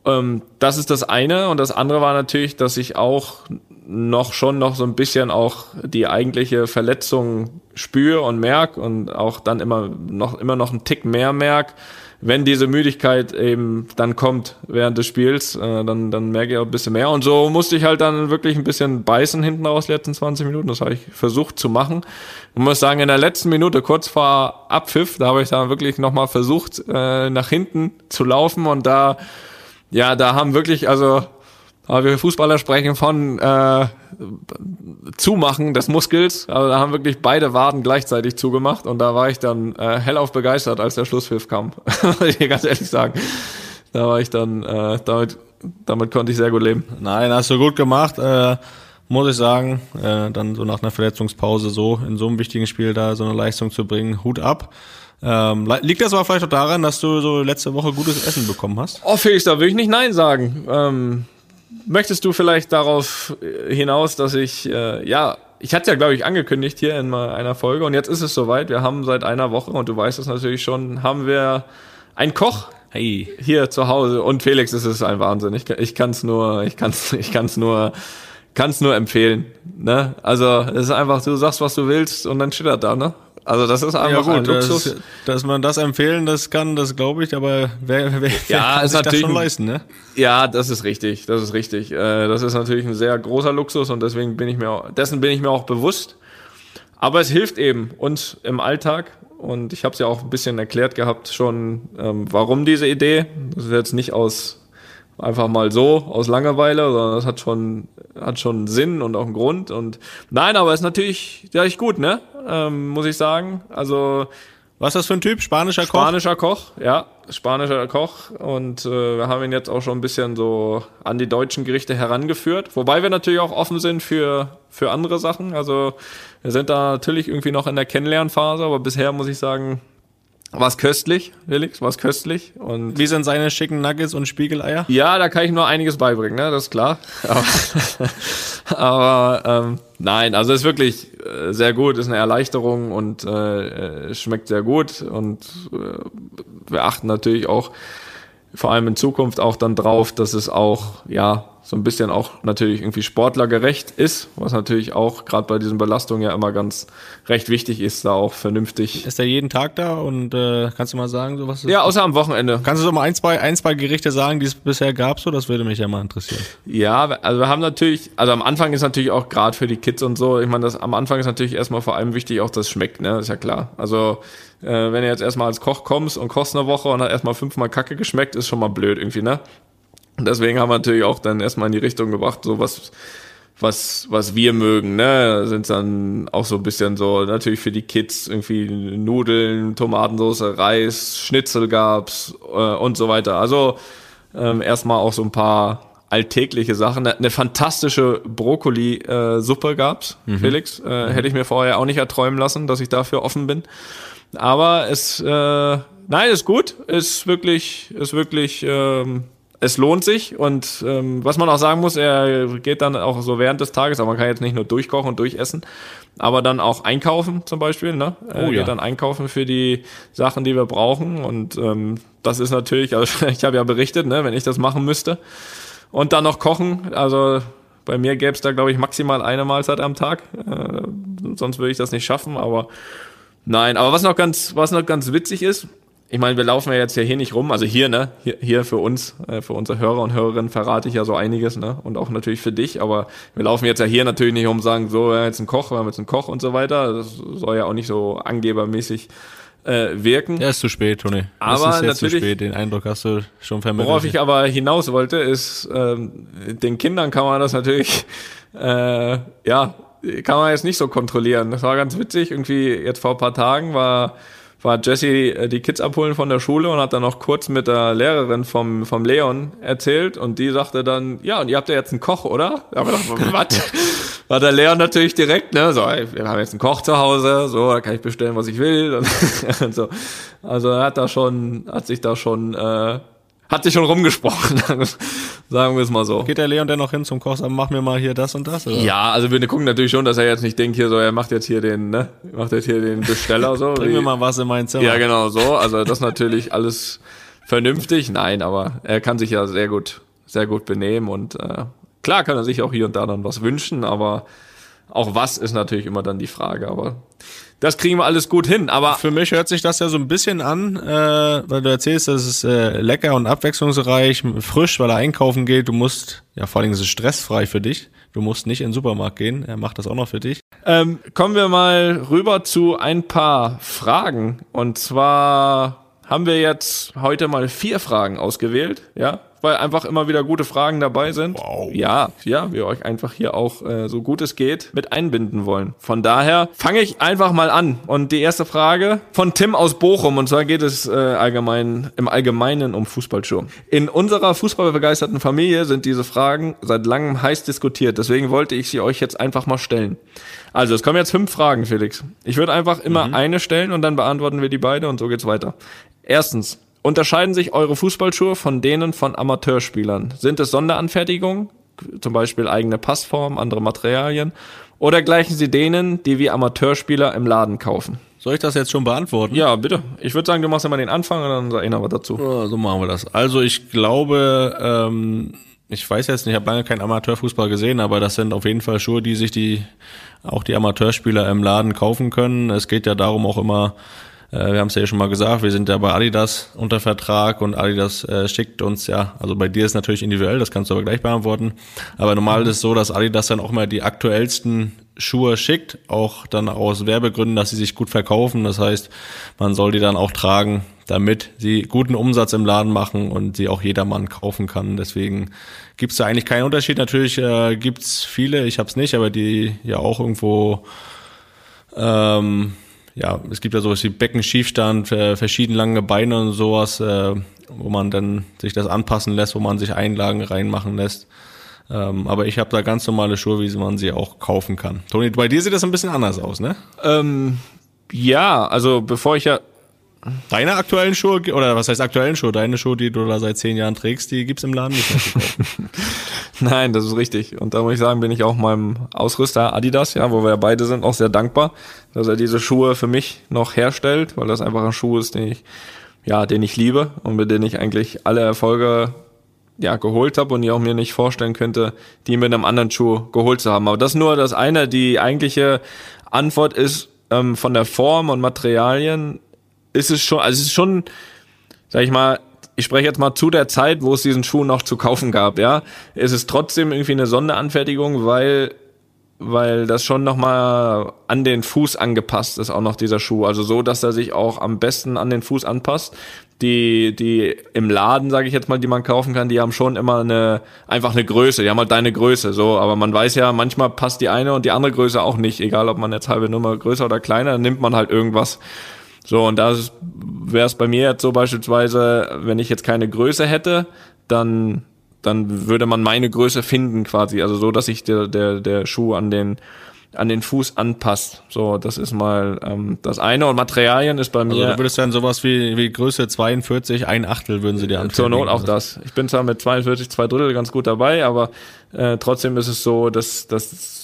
S4: ähm, das ist das eine. Und das andere war natürlich, dass ich auch noch schon noch so ein bisschen auch die eigentliche Verletzung spüre und merk und auch dann immer noch, immer noch einen Tick mehr merk. Wenn diese Müdigkeit eben dann kommt während des Spiels, äh, dann, dann merke ich auch ein bisschen mehr. Und so musste ich halt dann wirklich ein bisschen beißen hinten raus, letzten 20 Minuten. Das habe ich versucht zu machen. Ich muss sagen, in der letzten Minute, kurz vor Abpfiff, da habe ich dann wirklich nochmal versucht, äh, nach hinten zu laufen und da ja, da haben wirklich, also aber wir Fußballer sprechen von äh, Zumachen des Muskels. Also da haben wirklich beide Waden gleichzeitig zugemacht und da war ich dann äh, hellauf begeistert, als der Schlusspfiff kam. *laughs* Ich dir ganz ehrlich sagen. Da war ich dann, äh, damit, damit konnte ich sehr gut leben.
S3: Nein, hast du gut gemacht. Äh, muss ich sagen, äh, dann so nach einer Verletzungspause so in so einem wichtigen Spiel da so eine Leistung zu bringen, Hut ab. Ähm, liegt das aber vielleicht auch daran, dass du so letzte Woche gutes Essen bekommen hast?
S4: Oh, Felix, da will ich nicht Nein sagen. Ähm, möchtest du vielleicht darauf äh, hinaus, dass ich, äh, ja, ich hatte ja, glaube ich, angekündigt hier in einer Folge und jetzt ist es soweit. Wir haben seit einer Woche, und du weißt es natürlich schon, haben wir einen Koch
S3: Hey.
S4: hier zu Hause. Und Felix, es ist ein Wahnsinn. Ich, ich kann es nur, ich kann es *laughs* ich kann's nur, kann's nur empfehlen. Ne? Also es ist einfach, du sagst, was du willst und dann steht er da, ne? Also das ist einfach ein Luxus.
S3: dass, dass man das empfehlen, das kann, das glaube ich, aber wer, wer, wer
S4: Ja,
S3: kann sich das schon leisten, ne?
S4: Ja, das ist richtig, das ist richtig. Äh, Das ist natürlich ein sehr großer Luxus und deswegen bin ich mir auch, dessen bin ich mir auch bewusst. Aber es hilft eben uns im Alltag und ich habe es ja auch ein bisschen erklärt gehabt schon, ähm, warum diese Idee. Das ist jetzt nicht aus einfach mal so aus Langeweile, sondern das hat schon hat schon Sinn und auch einen Grund und nein, aber ist natürlich ja echt gut, ne? Ähm, muss ich sagen. Also
S3: Was ist das für ein Typ? Spanischer Koch?
S4: Spanischer Koch, ja, spanischer Koch und äh, wir haben ihn jetzt auch schon ein bisschen so an die deutschen Gerichte herangeführt, wobei wir natürlich auch offen sind für für andere Sachen. Also wir sind da natürlich irgendwie noch in der Kennenlernphase, aber bisher muss ich sagen, war es köstlich, Felix, war es köstlich und
S3: Wie sind seine schicken Nuggets und Spiegeleier?
S4: ja, da kann ich nur einiges beibringen, ne? das ist klar. Aber, *laughs* aber ähm, nein, also ist wirklich äh, sehr gut, ist eine Erleichterung und äh, äh, schmeckt sehr gut und äh, wir achten natürlich auch vor allem in Zukunft auch dann drauf, dass es auch ja so ein bisschen auch natürlich irgendwie sportlergerecht ist, was natürlich auch gerade bei diesen Belastungen ja immer ganz recht wichtig ist, da auch vernünftig.
S3: Ist er jeden Tag da und äh, kannst du mal sagen, so was ist?
S4: Ja, außer am Wochenende.
S3: Kannst du so mal ein, zwei, ein, zwei Gerichte sagen, die es bisher gab, so? Das würde mich ja mal interessieren.
S4: Ja, also wir haben natürlich, also am Anfang ist natürlich auch gerade für die Kids und so, ich meine, das am Anfang ist natürlich erstmal vor allem wichtig, auch dass es schmeckt, ne? ist ja klar. Also äh, wenn du jetzt erstmal als Koch kommst und kochst eine Woche und hat erstmal fünfmal Kacke geschmeckt, ist schon mal blöd irgendwie, ne? Und deswegen haben wir natürlich auch dann erstmal in die Richtung gebracht, so was, was, was wir mögen, ne? Sind dann auch so ein bisschen so, natürlich für die Kids irgendwie Nudeln, Tomatensauce, Reis, Schnitzel gab's äh, und so weiter. Also ähm, erstmal auch so ein paar alltägliche Sachen. Eine fantastische Brokkoli-Suppe gab's, Felix. Äh, Hätte ich mir vorher auch nicht erträumen lassen, dass ich dafür offen bin. Aber es, äh, nein, ist gut. Ist wirklich, ist wirklich, ähm, es lohnt sich. Und ähm, was man auch sagen muss, er geht dann auch so während des Tages, aber man kann jetzt nicht nur durchkochen und durchessen, aber dann auch einkaufen zum Beispiel. Ne? Er
S3: Oh ja.
S4: geht dann einkaufen für die Sachen, die wir brauchen. Und ähm, das ist natürlich, also *laughs* ich habe ja berichtet, ne, wenn ich das machen müsste. Und dann noch kochen. Also bei mir gäbe es da, glaube ich, maximal eine Mahlzeit am Tag. Äh, sonst würde ich das nicht schaffen. Aber nein, aber was noch ganz, was noch ganz witzig ist, ich meine, wir laufen ja jetzt ja hier nicht rum, also hier, ne, hier, hier für uns, äh, für unsere Hörer und Hörerinnen verrate ich ja so einiges, ne, und auch natürlich für dich, aber wir laufen jetzt ja hier natürlich nicht rum und sagen, so, wir haben jetzt einen Koch, wir haben jetzt einen Koch und so weiter, das soll ja auch nicht so angebermäßig äh, wirken.
S3: Er ist zu spät, Toni.
S4: Aber
S3: es ist jetzt zu
S4: natürlich-
S3: spät, den Eindruck hast du schon vermittelt.
S4: Worauf ich aber hinaus wollte, ist, ähm, den Kindern kann man das natürlich, äh, ja, kann man jetzt nicht so kontrollieren. Das war ganz witzig. Irgendwie jetzt vor ein paar Tagen war war Jesse äh, die Kids abholen von der Schule und hat dann noch kurz mit der Lehrerin vom, vom Leon erzählt und die sagte dann, ja, und ihr habt ja jetzt einen Koch, oder? Da haben wir gedacht, was? *laughs* War der Leon natürlich direkt, ne, so, ey, wir haben jetzt einen Koch zu Hause, so, da kann ich bestellen, was ich will und, *laughs* und so. Also er hat da schon, hat sich da schon, äh, hat sich schon rumgesprochen, *laughs* sagen wir es mal so.
S3: Geht der Leon denn noch hin zum Koch, sagen, mach mir mal hier das und das? Oder?
S4: Ja, also wir gucken natürlich schon, dass er jetzt nicht denkt hier so, er macht jetzt hier den, ne, macht jetzt hier den Besteller so. *laughs*
S3: Bring mir mal was in mein Zimmer.
S4: Ja, genau so. Also das natürlich alles vernünftig. Nein, aber er kann sich ja sehr gut, sehr gut benehmen und äh, klar kann er sich auch hier und da dann was wünschen, aber auch was ist natürlich immer dann die Frage. Aber das kriegen wir alles gut hin. Aber
S3: für mich hört sich das ja so ein bisschen an, äh, weil du erzählst, das ist äh, lecker und abwechslungsreich, frisch, weil er einkaufen geht. Du musst, ja vor allem ist es stressfrei für dich. Du musst nicht in den Supermarkt gehen. Er macht das auch noch für dich.
S4: Ähm, kommen wir mal rüber zu ein paar Fragen. Und zwar haben wir jetzt heute mal vier Fragen ausgewählt. Ja, weil einfach immer wieder gute Fragen dabei sind. Wow. Ja, ja, wir euch einfach hier auch äh, so gut es geht mit einbinden wollen. Von daher fange ich einfach mal an. Und die erste Frage von Tim aus Bochum. Und zwar geht es äh, allgemein im Allgemeinen um Fußballschuhe. In unserer fußballbegeisterten Familie sind diese Fragen seit langem heiß diskutiert. Deswegen wollte ich sie euch jetzt einfach mal stellen. Also, es kommen jetzt fünf Fragen, Felix. Ich würde einfach immer mhm. eine stellen und dann beantworten wir die beide und so geht's weiter. Erstens, Unterscheiden sich eure Fußballschuhe von denen von Amateurspielern? Sind es Sonderanfertigungen, zum Beispiel eigene Passform, andere Materialien, oder gleichen sie denen, die wie Amateurspieler im Laden kaufen?
S3: Soll ich das jetzt schon beantworten?
S4: Ja, bitte. Ich würde sagen, du machst immer den Anfang und dann noch was dazu.
S3: Ja, so machen wir das. Also ich glaube, ähm, ich weiß jetzt nicht, ich habe lange keinen Amateurfußball gesehen, aber das sind auf jeden Fall Schuhe, die sich die auch die Amateurspieler im Laden kaufen können. Es geht ja darum auch immer, wir haben es ja schon mal gesagt, wir sind ja bei Adidas unter Vertrag und Adidas äh, schickt uns ja, also bei dir ist natürlich individuell, das kannst du aber gleich beantworten. Aber normal ist es so, dass Adidas dann auch mal die aktuellsten Schuhe schickt, auch dann aus Werbegründen, dass sie sich gut verkaufen. Das heißt, man soll die dann auch tragen, damit sie guten Umsatz im Laden machen und sie auch jedermann kaufen kann. Deswegen gibt's da eigentlich keinen Unterschied. Natürlich äh, gibt's viele, ich habe es nicht, aber die ja auch irgendwo ähm, ja, es gibt ja sowas wie Beckenschiefstand, äh, verschieden lange Beine und sowas, äh, wo man dann sich das anpassen lässt, wo man sich Einlagen reinmachen lässt. Ähm, aber ich habe da ganz normale Schuhe, wie man sie auch kaufen kann. Toni, bei dir sieht das ein bisschen anders aus, ne?
S4: Ähm, ja, also bevor ich ja
S3: Deine aktuellen Schuhe, oder was heißt aktuellen Schuhe? Deine Schuhe, die du da seit zehn Jahren trägst, die gibt's im Laden nicht mehr. *laughs*
S4: Nein, das ist richtig. Und da muss ich sagen, bin ich auch meinem Ausrüster Adidas, ja, wo wir ja beide sind, auch sehr dankbar, dass er diese Schuhe für mich noch herstellt, weil das einfach ein Schuh ist, den ich, ja, den ich liebe und mit dem ich eigentlich alle Erfolge ja, geholt habe und ich auch mir nicht vorstellen könnte, die mit einem anderen Schuh geholt zu haben. Aber das nur das eine, die eigentliche Antwort ist, ähm, von der Form und Materialien ist es schon, also es ist schon, sag ich mal, ich spreche jetzt mal zu der Zeit, wo es diesen Schuh noch zu kaufen gab, ja, ist es trotzdem irgendwie eine Sonderanfertigung, weil weil das schon nochmal an den Fuß angepasst ist, auch noch dieser Schuh. Also so, dass er sich auch am besten an den Fuß anpasst. Die, die im Laden, sage ich jetzt mal, die man kaufen kann, die haben schon immer eine, einfach eine Größe. Die haben halt deine Größe, so. Aber man weiß ja, manchmal passt die eine und die andere Größe auch nicht. Egal, ob man jetzt halbe Nummer größer oder kleiner, nimmt man halt irgendwas. So, und da wäre es bei mir jetzt so beispielsweise, wenn ich jetzt keine Größe hätte, dann, dann würde man meine Größe finden quasi. Also so, dass sich der, der, der Schuh an den, an den Fuß anpasst. So, das ist mal ähm, das eine. Und Materialien ist bei also mir.
S3: Also du würdest dann sowas wie, wie Größe 42, ein Achtel würden sie dir anfangen.
S4: Zur Not auch das. Ich bin zwar mit 42, zwei Drittel ganz gut dabei, aber äh, trotzdem ist es so, dass, dass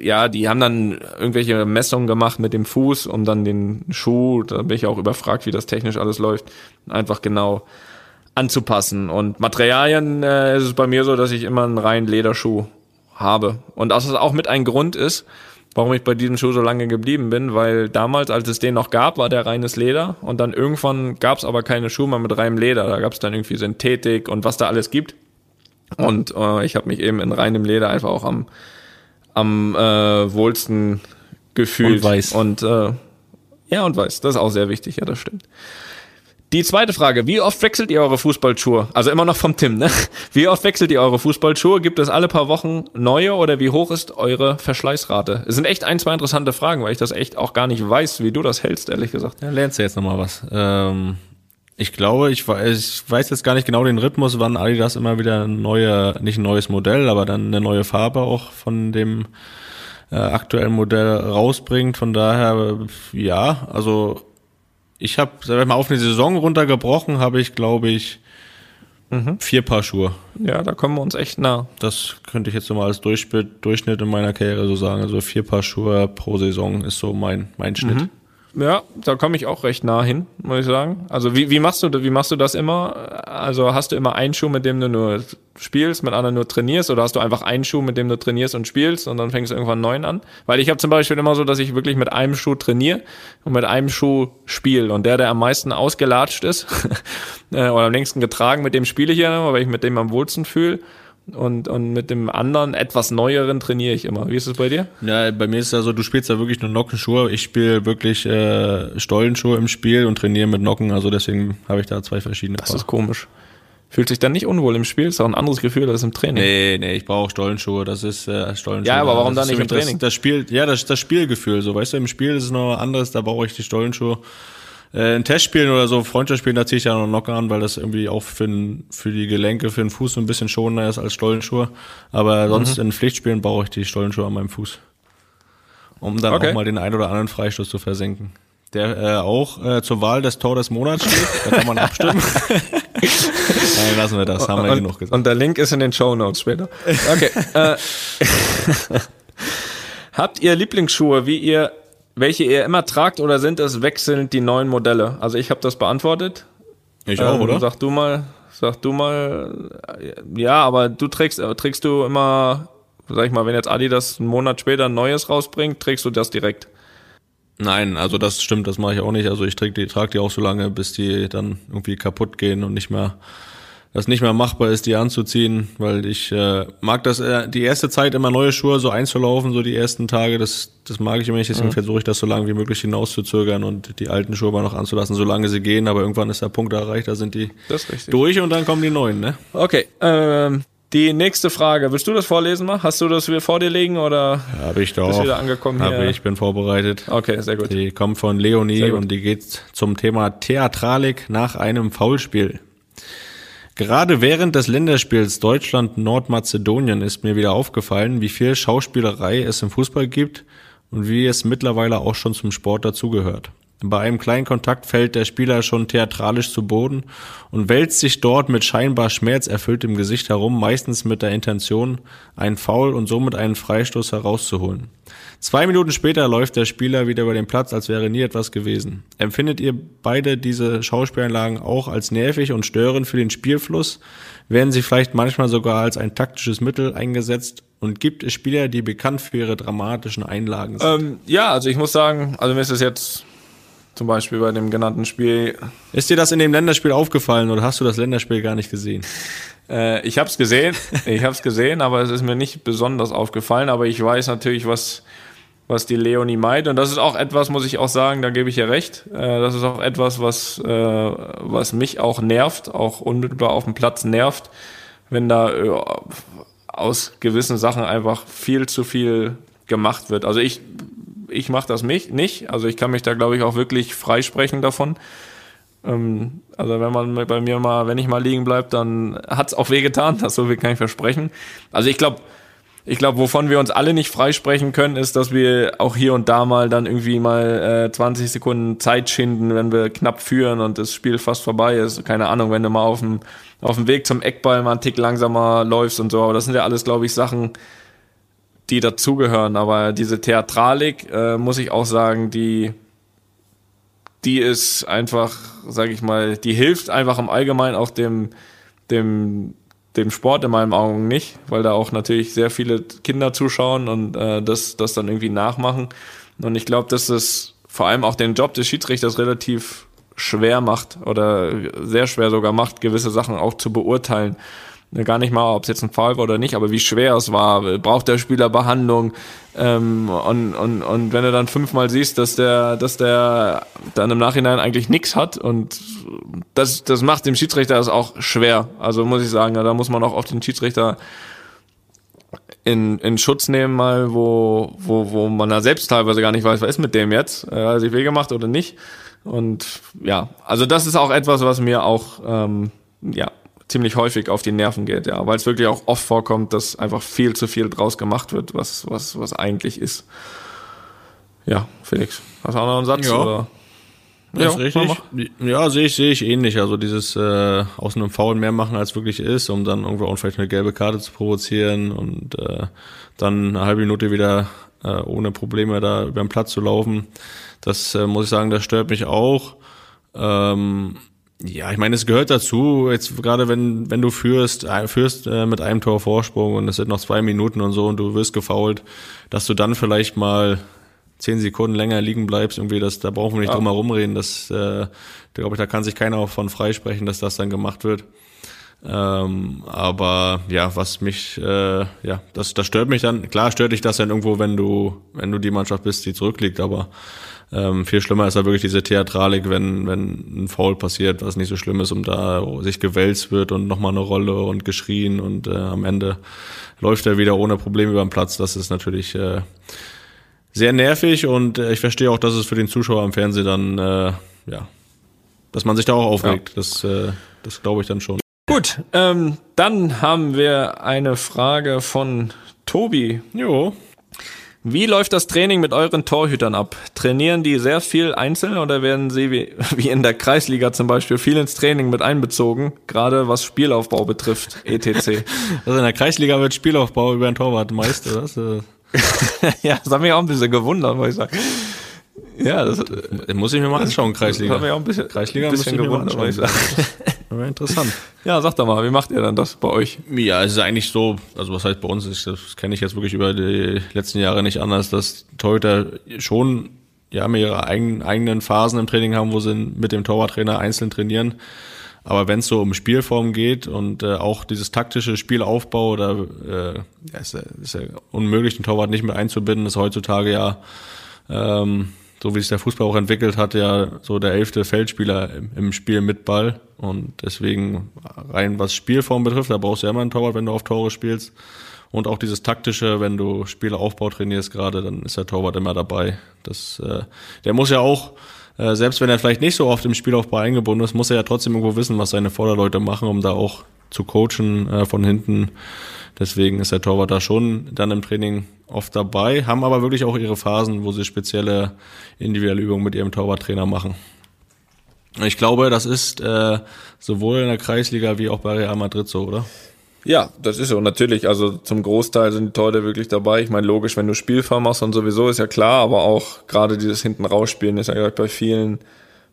S4: ja, die haben dann irgendwelche Messungen gemacht mit dem Fuß, um dann den Schuh, da bin ich auch überfragt, wie das technisch alles läuft, einfach genau anzupassen. Und Materialien äh, ist es bei mir so, dass ich immer einen reinen Lederschuh habe. Und das ist auch mit ein Grund ist, warum ich bei diesem Schuh so lange geblieben bin, weil damals, als es den noch gab, war der reines Leder und dann irgendwann gab es aber keine Schuhe mehr mit reinem Leder. Da gab es dann irgendwie Synthetik und was da alles gibt. Und äh, ich habe mich eben in reinem Leder einfach auch am am äh, wohlsten gefühlt.
S3: Und weiß.
S4: Und äh, ja, und weiß. Das ist auch sehr wichtig, ja, das stimmt. Die zweite Frage, wie oft wechselt ihr eure Fußballschuhe? Also immer noch vom Tim, ne? Wie oft wechselt ihr eure Fußballschuhe? Gibt es alle paar Wochen neue oder wie hoch ist eure Verschleißrate? Es sind echt ein, zwei interessante Fragen, weil ich das echt auch gar nicht weiß, wie du das hältst, ehrlich gesagt.
S3: Ja, lernst du jetzt nochmal was. Ähm, ich glaube, ich weiß, ich weiß jetzt gar nicht genau den Rhythmus, wann Adidas immer wieder ein neue, nicht ein neues Modell, aber dann eine neue Farbe auch von dem äh, aktuellen Modell rausbringt. Von daher, ja, also ich habe, sag ich mal, auf eine Saison runtergebrochen, habe ich, glaube ich, mhm. vier Paar Schuhe.
S4: Ja, da kommen wir uns echt nah.
S3: Das könnte ich jetzt so mal als Durchschnitt in meiner Karriere so sagen. Also vier Paar Schuhe pro Saison ist so mein, mein Schnitt. Mhm.
S4: Ja, da komme ich auch recht nah hin, muss ich sagen. Also wie, wie machst du wie machst du das immer? Also hast du immer einen Schuh, mit dem du nur spielst, mit anderen nur trainierst, oder hast du einfach einen Schuh, mit dem du trainierst und spielst und dann fängst du irgendwann einen neuen an? Weil ich habe zum Beispiel immer so, dass ich wirklich mit einem Schuh trainiere und mit einem Schuh spiele. Und der, der am meisten ausgelatscht ist *laughs* äh, oder am längsten getragen, mit dem spiele ich ja, weil ich mit dem am wohlsten fühle und, und mit dem anderen, etwas neueren trainiere ich immer. Wie ist es bei dir?
S3: Ja, bei mir ist es ja so, du spielst ja wirklich nur Nockenschuhe. Ich spiele wirklich äh, Stollenschuhe im Spiel und trainiere mit Nocken. Also deswegen habe ich da zwei verschiedene.
S4: Das Paar. ist komisch. Fühlt sich dann nicht unwohl im Spiel? Ist auch ein anderes Gefühl als im Training.
S3: Nee, nee, ich brauche Stollenschuhe. Das ist äh, Stollenschuhe.
S4: Ja, aber warum dann nicht im Training?
S3: Das, das Spiel, ja, das, das Spielgefühl. So, weißt du, im Spiel ist es noch anderes. Da brauche ich die Stollenschuhe äh, in Testspielen oder so, Freundschaftsspielen, da ziehe ich ja noch Nocker an, weil das irgendwie auch für, für die Gelenke, für den Fuß so ein bisschen schonender ist als Stollenschuhe. Aber sonst mhm. in Pflichtspielen brauche ich die Stollenschuhe an meinem Fuß. Um dann okay. auch mal den einen oder anderen Freistoß zu versenken. Der äh, auch äh, zur Wahl des Tor des Monats steht. Da kann man abstimmen. *laughs* Nein, lassen wir das, haben wir
S4: und,
S3: genug gesagt.
S4: Und der Link ist in den Show Notes später. Okay. äh, *laughs* *laughs* Habt ihr Lieblingsschuhe, wie ihr welche ihr immer tragt oder sind es wechselnd die neuen Modelle? Also ich habe das beantwortet.
S3: Ich auch, ähm, oder?
S4: Sag du mal, sag du mal. Ja, aber du trägst, trägst du immer, sag ich mal, wenn jetzt Adidas einen Monat später ein neues rausbringt, trägst du das direkt?
S3: Nein, also das stimmt, das mache ich auch nicht. Also ich trage die, trag die auch so lange, bis die dann irgendwie kaputt gehen und nicht mehr das nicht mehr machbar ist, die anzuziehen, weil ich äh, mag das äh, die erste Zeit immer neue Schuhe so einzulaufen, so die ersten Tage, das das mag ich immer nicht, deswegen mhm. versuche ich das so lange wie möglich hinauszuzögern und die alten Schuhe mal noch anzulassen, solange sie gehen, aber irgendwann ist der Punkt erreicht, da sind die durch und dann kommen die neuen, ne?
S4: Okay, ähm, die nächste Frage, willst du das vorlesen mal? Hast du das wieder vor dir liegen oder?
S3: Ja, habe ich doch. Bist
S4: wieder angekommen
S3: hab hier? ich, bin vorbereitet.
S4: Okay, sehr gut.
S3: Die kommt von Leonie und die geht zum Thema Theatralik nach einem Foulspiel. Gerade während des Länderspiels Deutschland-Nordmazedonien ist mir wieder aufgefallen, wie viel Schauspielerei es im Fußball gibt und wie es mittlerweile auch schon zum Sport dazugehört. Bei einem kleinen Kontakt fällt der Spieler schon theatralisch zu Boden und wälzt sich dort mit scheinbar schmerzerfülltem Gesicht herum, meistens mit der Intention, einen Foul und somit einen Freistoß herauszuholen. Zwei Minuten später läuft der Spieler wieder über den Platz, als wäre nie etwas gewesen. Empfindet ihr beide diese Schauspielanlagen auch als nervig und störend für den Spielfluss? Werden sie vielleicht manchmal sogar als ein taktisches Mittel eingesetzt? Und gibt es Spieler, die bekannt für ihre dramatischen Einlagen
S4: sind? Ähm, ja, also ich muss sagen, also mir ist es jetzt zum Beispiel bei dem genannten Spiel.
S3: Ist dir das in dem Länderspiel aufgefallen oder hast du das Länderspiel gar nicht gesehen?
S4: Äh, ich habe es gesehen, *laughs* ich habe es gesehen, aber es ist mir nicht besonders aufgefallen. Aber ich weiß natürlich, was was die Leonie meint. Und das ist auch etwas, muss ich auch sagen, da gebe ich ihr recht. Äh, das ist auch etwas, was, äh, was mich auch nervt, auch unmittelbar auf dem Platz nervt, wenn da äh, aus gewissen Sachen einfach viel zu viel gemacht wird. Also ich, ich mache das mich nicht. Also ich kann mich da, glaube ich, auch wirklich freisprechen davon. Ähm, also wenn man bei mir mal, wenn ich mal liegen bleibt, dann hat's auch wehgetan. *laughs* Das so viel kann ich versprechen. Also ich glaube, ich glaube, wovon wir uns alle nicht freisprechen können, ist, dass wir auch hier und da mal dann irgendwie mal äh, 20 Sekunden Zeit schinden, wenn wir knapp führen und das Spiel fast vorbei ist. Keine Ahnung, wenn du mal auf dem, auf dem Weg zum Eckball mal einen Tick langsamer läufst und so. Aber das sind ja alles, glaube ich, Sachen, die dazugehören. Aber diese Theatralik, äh, muss ich auch sagen, die, die ist einfach, sage ich mal, die hilft einfach im Allgemeinen auch dem, dem dem Sport in meinen Augen nicht, weil da auch natürlich sehr viele Kinder zuschauen und äh, das, das dann irgendwie nachmachen. Und ich glaube, dass das vor allem auch den Job des Schiedsrichters relativ schwer macht oder sehr schwer sogar macht, gewisse Sachen auch zu beurteilen. Gar nicht mal, ob es jetzt ein Fall war oder nicht, aber wie schwer es war. Braucht der Spieler Behandlung? Ähm, und, und, und wenn du dann fünfmal siehst, dass der, dass der dann im Nachhinein eigentlich nichts hat und das, das macht dem Schiedsrichter das auch schwer. Also muss ich sagen, da muss man auch oft den Schiedsrichter in, in Schutz nehmen, mal, wo, wo, wo man da selbst teilweise gar nicht weiß, was ist mit dem jetzt, äh, hat sich weh gemacht oder nicht. Und ja, also das ist auch etwas, was mir auch ähm, ja, ziemlich häufig auf die Nerven geht, ja, weil es wirklich auch oft vorkommt, dass einfach viel zu viel draus gemacht wird, was, was, was eigentlich ist. Ja, Felix, hast du auch noch einen Satz?
S3: Ja.
S4: Oder? Ja,
S3: ist richtig. Ja, sehe ich, sehe ich ähnlich. Also dieses äh, aus einem Foul mehr machen, als wirklich ist, um dann irgendwo auch vielleicht eine gelbe Karte zu provozieren und äh, dann eine halbe Minute wieder äh, ohne Probleme da über den Platz zu laufen. Das äh, muss ich sagen, das stört mich auch. Ähm, ja, ich meine, es gehört dazu, jetzt gerade wenn, wenn du führst, äh, führst äh, mit einem Tor Vorsprung und es sind noch zwei Minuten und so und du wirst gefoult, dass du dann vielleicht mal zehn Sekunden länger liegen bleibst, irgendwie, das, da brauchen wir nicht
S4: Ja.
S3: drum herum reden. Das, äh, glaube ich, da kann sich keiner auch von freisprechen, dass das dann gemacht wird. Ähm, aber ja, was mich, äh, ja, das, das stört mich dann. Klar stört dich das dann irgendwo, wenn du, wenn du die Mannschaft bist, die zurückliegt, aber ähm, viel schlimmer ist da wirklich diese Theatralik, wenn, wenn ein Foul passiert, was nicht so schlimm ist, um da sich gewälzt wird und nochmal eine Rolle und geschrien und äh, am Ende läuft er wieder ohne Probleme über den Platz. Das ist natürlich äh, sehr nervig und äh, ich verstehe auch, dass es für den Zuschauer am Fernsehen dann, äh, ja, dass man sich da auch aufregt. Das, äh, das glaube ich dann schon.
S4: Gut, ähm, dann haben wir eine Frage von Tobi.
S3: Jo.
S4: Wie läuft das Training mit euren Torhütern ab? Trainieren die sehr viel einzeln oder werden sie wie, *laughs* wie in der Kreisliga zum Beispiel viel ins Training mit einbezogen, gerade was Spielaufbau betrifft, etc. *laughs*
S3: Also in der Kreisliga wird Spielaufbau über ein Torwart meist, oder? Das, äh, *laughs*
S4: ja, das hat mich auch ein bisschen gewundert, muss ich sagen. Ja, das, das
S3: das muss ich mir mal anschauen, Kreisliga.
S4: hat mich auch ein bisschen,
S3: Kreisliga
S4: ein bisschen gewundert, muss ich sagen.
S3: Interessant. *laughs*
S4: Ja, sag doch mal, wie macht ihr dann das bei euch?
S3: Ja, es ist eigentlich so, also was heißt bei uns, ist, das kenne ich jetzt wirklich über die letzten Jahre nicht anders, dass Torhüter schon ja ihre eigenen, eigenen Phasen im Training haben, wo sie mit dem Torwarttrainer einzeln trainieren. Aber wenn es so um Spielform geht und äh, auch dieses taktische Spielaufbau, da äh, ja, ist, ist ja unmöglich, den Torwart nicht mit einzubinden, ist heutzutage ja ähm, so wie sich der Fußball auch entwickelt hat, ja so der elfte Feldspieler im, im Spiel mit Ball. Und deswegen rein was Spielform betrifft, da brauchst du ja immer einen Torwart, wenn du auf Tore spielst. Und auch dieses taktische, wenn du Spielaufbau trainierst gerade, dann ist der Torwart immer dabei. Das, äh, der muss ja auch, äh, selbst wenn er vielleicht nicht so oft im Spielaufbau eingebunden ist, muss er ja trotzdem irgendwo wissen, was seine Vorderleute machen, um da auch zu coachen äh, von hinten. Deswegen ist der Torwart da schon dann im Training oft dabei, haben aber wirklich auch ihre Phasen, wo sie spezielle individuelle Übungen mit ihrem Torwarttrainer machen. Ich glaube, das ist äh, sowohl in der Kreisliga wie auch bei Real Madrid so, oder?
S4: Ja, das ist so. Natürlich, also zum Großteil sind die Torhüter wirklich dabei. Ich meine, logisch, wenn du Spielform machst und sowieso, ist ja klar, aber auch gerade dieses hinten rausspielen ist ja glaub ich, bei vielen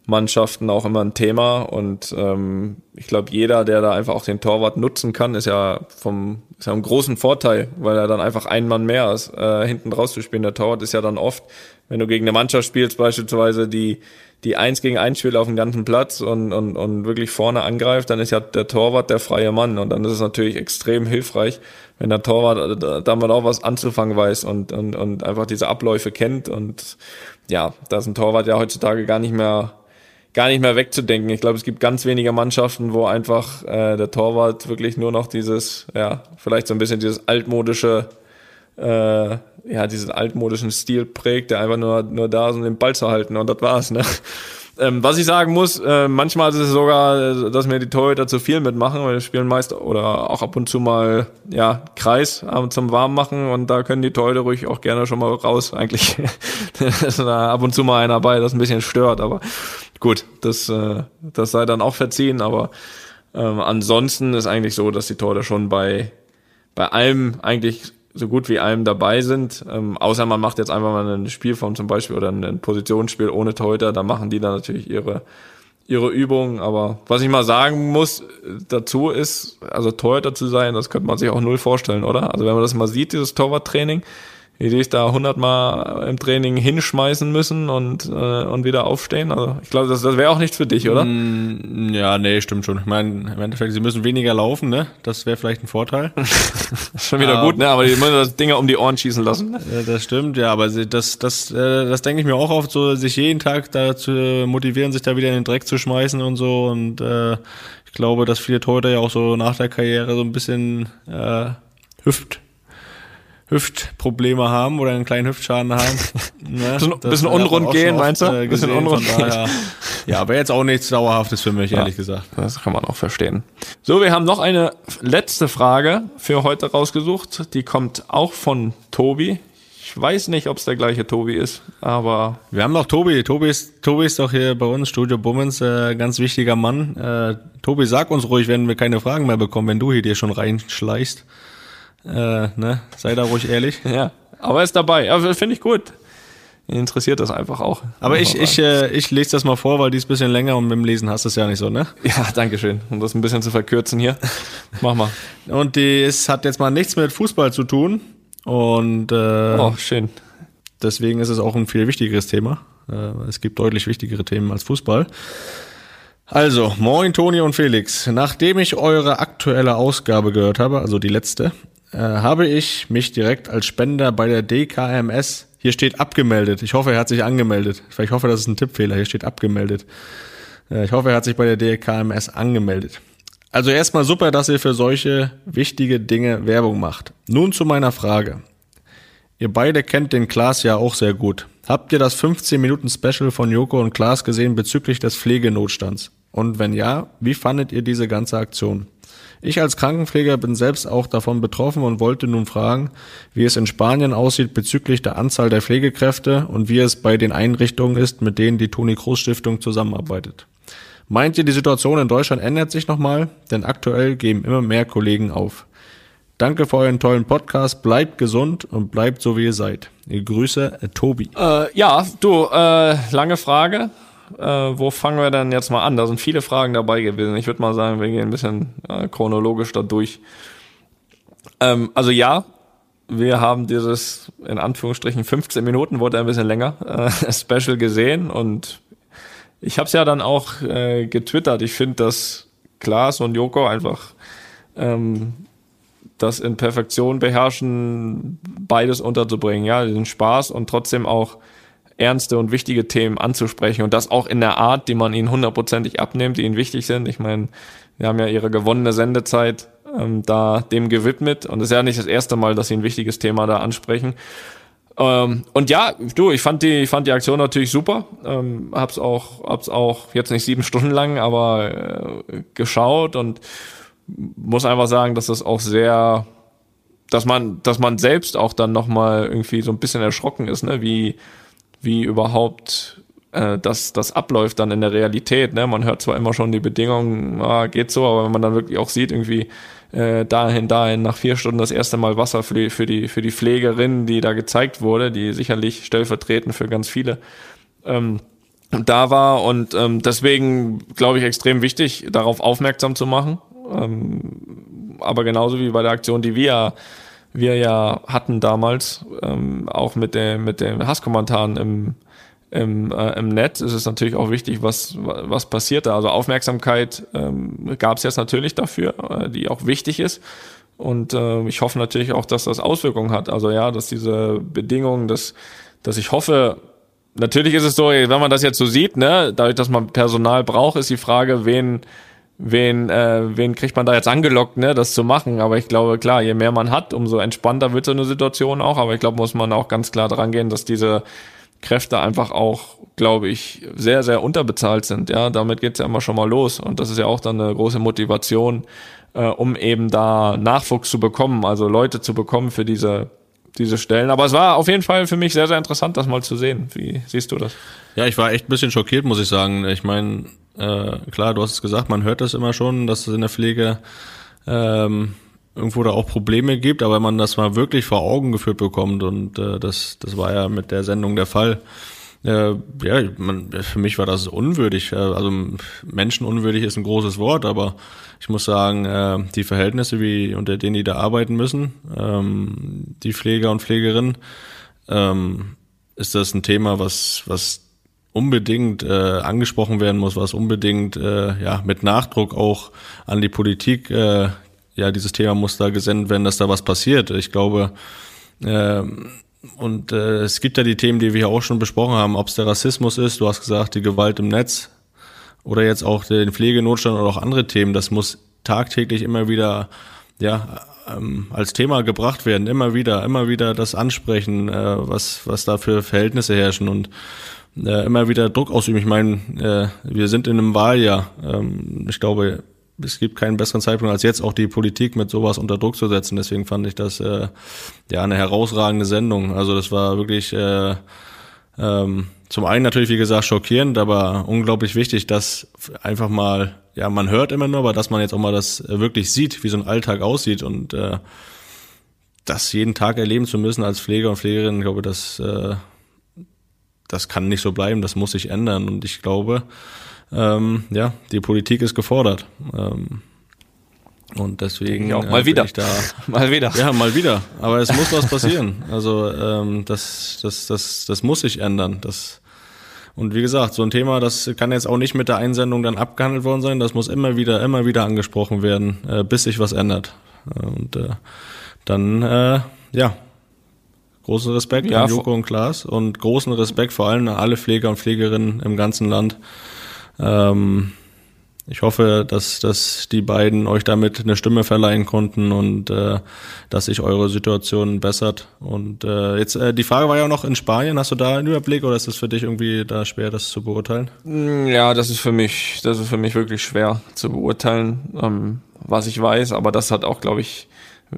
S4: Mannschaften auch immer ein Thema. Und ähm, ich glaube, jeder, der da einfach auch den Torwart nutzen kann, ist ja vom ist ja ein großen Vorteil, weil er dann einfach ein Mann mehr ist, äh, hinten rauszuspielen. Der Torwart ist ja dann oft, wenn du gegen eine Mannschaft spielst, beispielsweise die die eins gegen eins spielt auf dem ganzen Platz und, und, und wirklich vorne angreift, dann ist ja der Torwart der freie Mann. Und dann ist es natürlich extrem hilfreich, wenn der Torwart äh, damit auch was anzufangen weiß und, und, und einfach diese Abläufe kennt. Und ja, da ist ein Torwart ja heutzutage gar nicht mehr gar nicht mehr wegzudenken. Ich glaube, es gibt ganz wenige Mannschaften, wo einfach äh, der Torwart wirklich nur noch dieses, ja, vielleicht so ein bisschen dieses altmodische äh, ja, diesen altmodischen Stil prägt, der einfach nur, nur da ist, um den Ball zu halten und das war's, ne? Ähm, was ich sagen muss, äh, manchmal ist es sogar, äh, dass mir die Torhüter zu viel mitmachen, weil wir spielen meist oder auch ab und zu mal, ja, Kreis äh, zum Warmmachen und da können die Torhüter ruhig auch gerne schon mal raus, eigentlich. *laughs* ist da ab und zu mal einer dabei, das ein bisschen stört, aber gut, das, äh, das sei dann auch verziehen, aber ähm, ansonsten ist eigentlich so, dass die Torhüter schon bei, bei allem eigentlich so gut wie allem dabei sind. Ähm, außer man macht jetzt einfach mal eine Spielform zum Beispiel oder ein Positionsspiel ohne Torhüter, da machen die dann natürlich ihre ihre Übungen. Aber was ich mal sagen muss dazu ist, also Torhüter zu sein, das könnte man sich auch null vorstellen, oder? Also wenn man das mal sieht, dieses Torwarttraining, die dich da hundertmal im Training hinschmeißen müssen und, äh, und wieder aufstehen. Also ich glaube, das, das wäre auch nichts für dich, oder?
S3: Mm, ja, nee, stimmt schon. Ich meine, im Endeffekt, sie müssen weniger laufen, ne? Das wäre vielleicht ein Vorteil. *laughs*
S4: Schon wieder
S3: Ja.
S4: gut, ne? Aber die müssen das Dinger um die Ohren schießen lassen.
S3: Ja, das stimmt, ja, aber sie- das, das, äh, das denke ich mir auch oft, so sich jeden Tag dazu motivieren, sich da wieder in den Dreck zu schmeißen und so. Und äh, ich glaube, dass viele Torhüter ja auch so nach der Karriere so ein bisschen äh, Hüft, Hüftprobleme haben oder einen kleinen Hüftschaden haben. *laughs* Ne?
S4: Bisschen- bisschen unrund gehen, meinst du?
S3: äh,
S4: Bisschen unrund
S3: daher. Ja, aber jetzt auch nichts Dauerhaftes für mich, ehrlich gesagt.
S4: Das kann man auch verstehen. So, wir haben noch eine letzte Frage für heute rausgesucht. Die kommt auch von Tobi. Ich weiß nicht, ob es der gleiche Tobi ist, aber
S3: Wir haben noch Tobi. Tobi ist, Tobi ist doch hier bei uns, Studio Bummens, äh, ganz wichtiger Mann. Äh, Tobi, sag uns ruhig, wenn wir keine Fragen mehr bekommen, wenn du hier dir schon reinschleichst. Äh, ne? Sei da ruhig ehrlich. *laughs*
S4: ja, aber er ist dabei. Ja, finde ich gut. Ihn interessiert das einfach auch.
S3: Aber ich, ich, äh, ich lese das mal vor, weil die ist ein bisschen länger und mit dem Lesen hast du es ja nicht so, ne?
S4: Ja, danke schön. Um das ein bisschen zu verkürzen hier. Mach mal.
S3: Und die ist, hat jetzt mal nichts mit Fußball zu tun. Und äh,
S4: Oh, schön.
S3: Deswegen ist es auch ein viel wichtigeres Thema. Äh, Es gibt deutlich wichtigere Themen als Fußball. Also, moin Toni und Felix. Nachdem ich eure aktuelle Ausgabe gehört habe, also die letzte, äh, habe ich mich direkt als Spender bei der DKMS, hier steht abgemeldet. Ich hoffe, er hat sich angemeldet. Ich hoffe, das ist ein Tippfehler. Hier steht abgemeldet. Äh, Ich hoffe, er hat sich bei der DKMS angemeldet. Also erstmal super, dass ihr für solche wichtige Dinge Werbung macht. Nun zu meiner Frage. Ihr beide kennt den Klaas ja auch sehr gut. Habt ihr das 15 Minuten Special von Joko und Klaas gesehen bezüglich des Pflegenotstands? Und wenn ja, wie fandet ihr diese ganze Aktion? Ich als Krankenpfleger bin selbst auch davon betroffen und wollte nun fragen, wie es in Spanien aussieht bezüglich der Anzahl der Pflegekräfte und wie es bei den Einrichtungen ist, mit denen die Toni Kroos Stiftung zusammenarbeitet. Meint ihr, die Situation in Deutschland ändert sich nochmal? Denn aktuell geben immer mehr Kollegen auf. Danke für euren tollen Podcast. Bleibt gesund und bleibt so, wie ihr seid. Grüße, Tobi.
S4: Äh, ja, du, äh, lange Frage. Äh, wo fangen wir denn jetzt mal an? Da sind viele Fragen dabei gewesen. Ich würde mal sagen, wir gehen ein bisschen äh, chronologisch da durch. Ähm, also ja, wir haben dieses, in Anführungsstrichen, 15 Minuten, wurde ein bisschen länger, äh, *laughs* Special gesehen und ich habe es ja dann auch äh, getwittert. Ich finde, dass Klaas und Joko einfach ähm, das in Perfektion beherrschen, beides unterzubringen, ja, den Spaß und trotzdem auch ernste und wichtige Themen anzusprechen und das auch in der Art, die man ihnen hundertprozentig abnimmt, die ihnen wichtig sind. Ich meine, wir haben ja ihre gewonnene Sendezeit ähm, da dem gewidmet und es ist ja nicht das erste Mal, dass sie ein wichtiges Thema da ansprechen. Ähm, und ja, du, ich fand die, ich fand die Aktion natürlich super. Ähm, hab's auch, hab's auch jetzt nicht sieben Stunden lang, aber äh, geschaut und muss einfach sagen, dass das auch sehr, dass man, dass man selbst auch dann nochmal irgendwie so ein bisschen erschrocken ist, ne, wie, wie überhaupt äh, das, das abläuft dann in der Realität. Ne? Man hört zwar immer schon die Bedingungen, ah, geht so, aber wenn man dann wirklich auch sieht, irgendwie äh, dahin, dahin, nach vier Stunden das erste Mal Wasser für die, für die, für die Pflegerin, die da gezeigt wurde, die sicherlich stellvertretend für ganz viele ähm, da war und ähm, deswegen glaube ich extrem wichtig, darauf aufmerksam zu machen. Ähm, aber genauso wie bei der Aktion, die wir wir ja hatten damals, ähm, auch mit dem mit den Hasskommentaren im im, äh, im Netz ist es natürlich auch wichtig, was was passiert da. Also Aufmerksamkeit ähm, gab es jetzt natürlich dafür, äh, die auch wichtig ist. Und äh, ich hoffe natürlich auch, dass das Auswirkungen hat. Also ja, dass diese Bedingungen, dass dass ich hoffe, natürlich ist es so, wenn man das jetzt so sieht, ne, dadurch, dass man Personal braucht, ist die Frage, wen wen, äh, wen kriegt man da jetzt angelockt, ne, das zu machen. Aber ich glaube, klar, je mehr man hat, umso entspannter wird so eine Situation auch. Aber ich glaube, muss man auch ganz klar dran gehen, dass diese Kräfte einfach auch, glaube ich, sehr, sehr unterbezahlt sind. Ja, damit geht's ja immer schon mal los. Und das ist ja auch dann eine große Motivation, äh, um eben da Nachwuchs zu bekommen, also Leute zu bekommen für diese, diese Stellen. Aber es war auf jeden Fall für mich sehr, sehr interessant, das mal zu sehen. Wie siehst du das?
S3: Ja, ich war echt ein bisschen schockiert, muss ich sagen. Ich meine, äh, klar, du hast es gesagt, man hört das immer schon, dass es in der Pflege ähm, irgendwo da auch Probleme gibt, aber wenn man das mal wirklich vor Augen geführt bekommt und äh, das, das war ja mit der Sendung der Fall, Äh, ja, man, für mich war das unwürdig. Äh, also menschenunwürdig ist ein großes Wort, aber ich muss sagen, äh, die Verhältnisse, wie unter denen die da arbeiten müssen, ähm, die Pfleger und Pflegerinnen, ähm, ist das ein Thema, was, was unbedingt äh, angesprochen werden muss, was unbedingt äh, ja mit Nachdruck auch an die Politik äh, ja dieses Thema muss da gesendet werden, dass da was passiert. Ich glaube äh, und äh, es gibt ja die Themen, die wir ja auch schon besprochen haben, ob es der Rassismus ist, du hast gesagt, die Gewalt im Netz oder jetzt auch den Pflegenotstand oder auch andere Themen, das muss tagtäglich immer wieder ja ähm, als Thema gebracht werden, immer wieder, immer wieder das ansprechen, äh, was was da für Verhältnisse herrschen. Und äh, immer wieder Druck ausüben. Ich meine, äh, wir sind in einem Wahljahr. Ähm, ich glaube, es gibt keinen besseren Zeitpunkt als jetzt auch die Politik mit sowas unter Druck zu setzen. Deswegen fand ich das äh, ja eine herausragende Sendung. Also das war wirklich äh, ähm, zum einen natürlich wie gesagt schockierend, aber unglaublich wichtig, dass einfach mal ja man hört immer nur, aber dass man jetzt auch mal das wirklich sieht, wie so ein Alltag aussieht und äh, das jeden Tag erleben zu müssen als Pfleger und Pflegerin, ich glaube, das äh, das kann nicht so bleiben, das muss sich ändern. Und ich glaube, ähm, ja, die Politik ist gefordert. Ähm, und deswegen
S4: ja, auch mal äh, wieder.
S3: Da, *laughs*
S4: mal wieder.
S3: Ja, mal wieder. Aber es muss was passieren. Also ähm, das, das, das, das muss sich ändern. Das und wie gesagt, so ein Thema, das kann jetzt auch nicht mit der Einsendung dann abgehandelt worden sein. Das muss immer wieder, immer wieder angesprochen werden, äh, bis sich was ändert. Und äh, dann, äh, ja, Großen Respekt ja, an Joko und Klaas und großen Respekt vor allem an alle Pfleger und Pflegerinnen im ganzen Land. Ähm, ich hoffe, dass, dass die beiden euch damit eine Stimme verleihen konnten und äh, dass sich eure Situation bessert. Und äh, jetzt äh, die Frage war ja auch noch in Spanien. Hast du da einen Überblick oder ist es für dich irgendwie da schwer, das zu beurteilen?
S4: Mm, ja, das ist für mich, das ist für mich wirklich schwer zu beurteilen, ähm, was ich weiß. Aber das hat auch, glaube ich,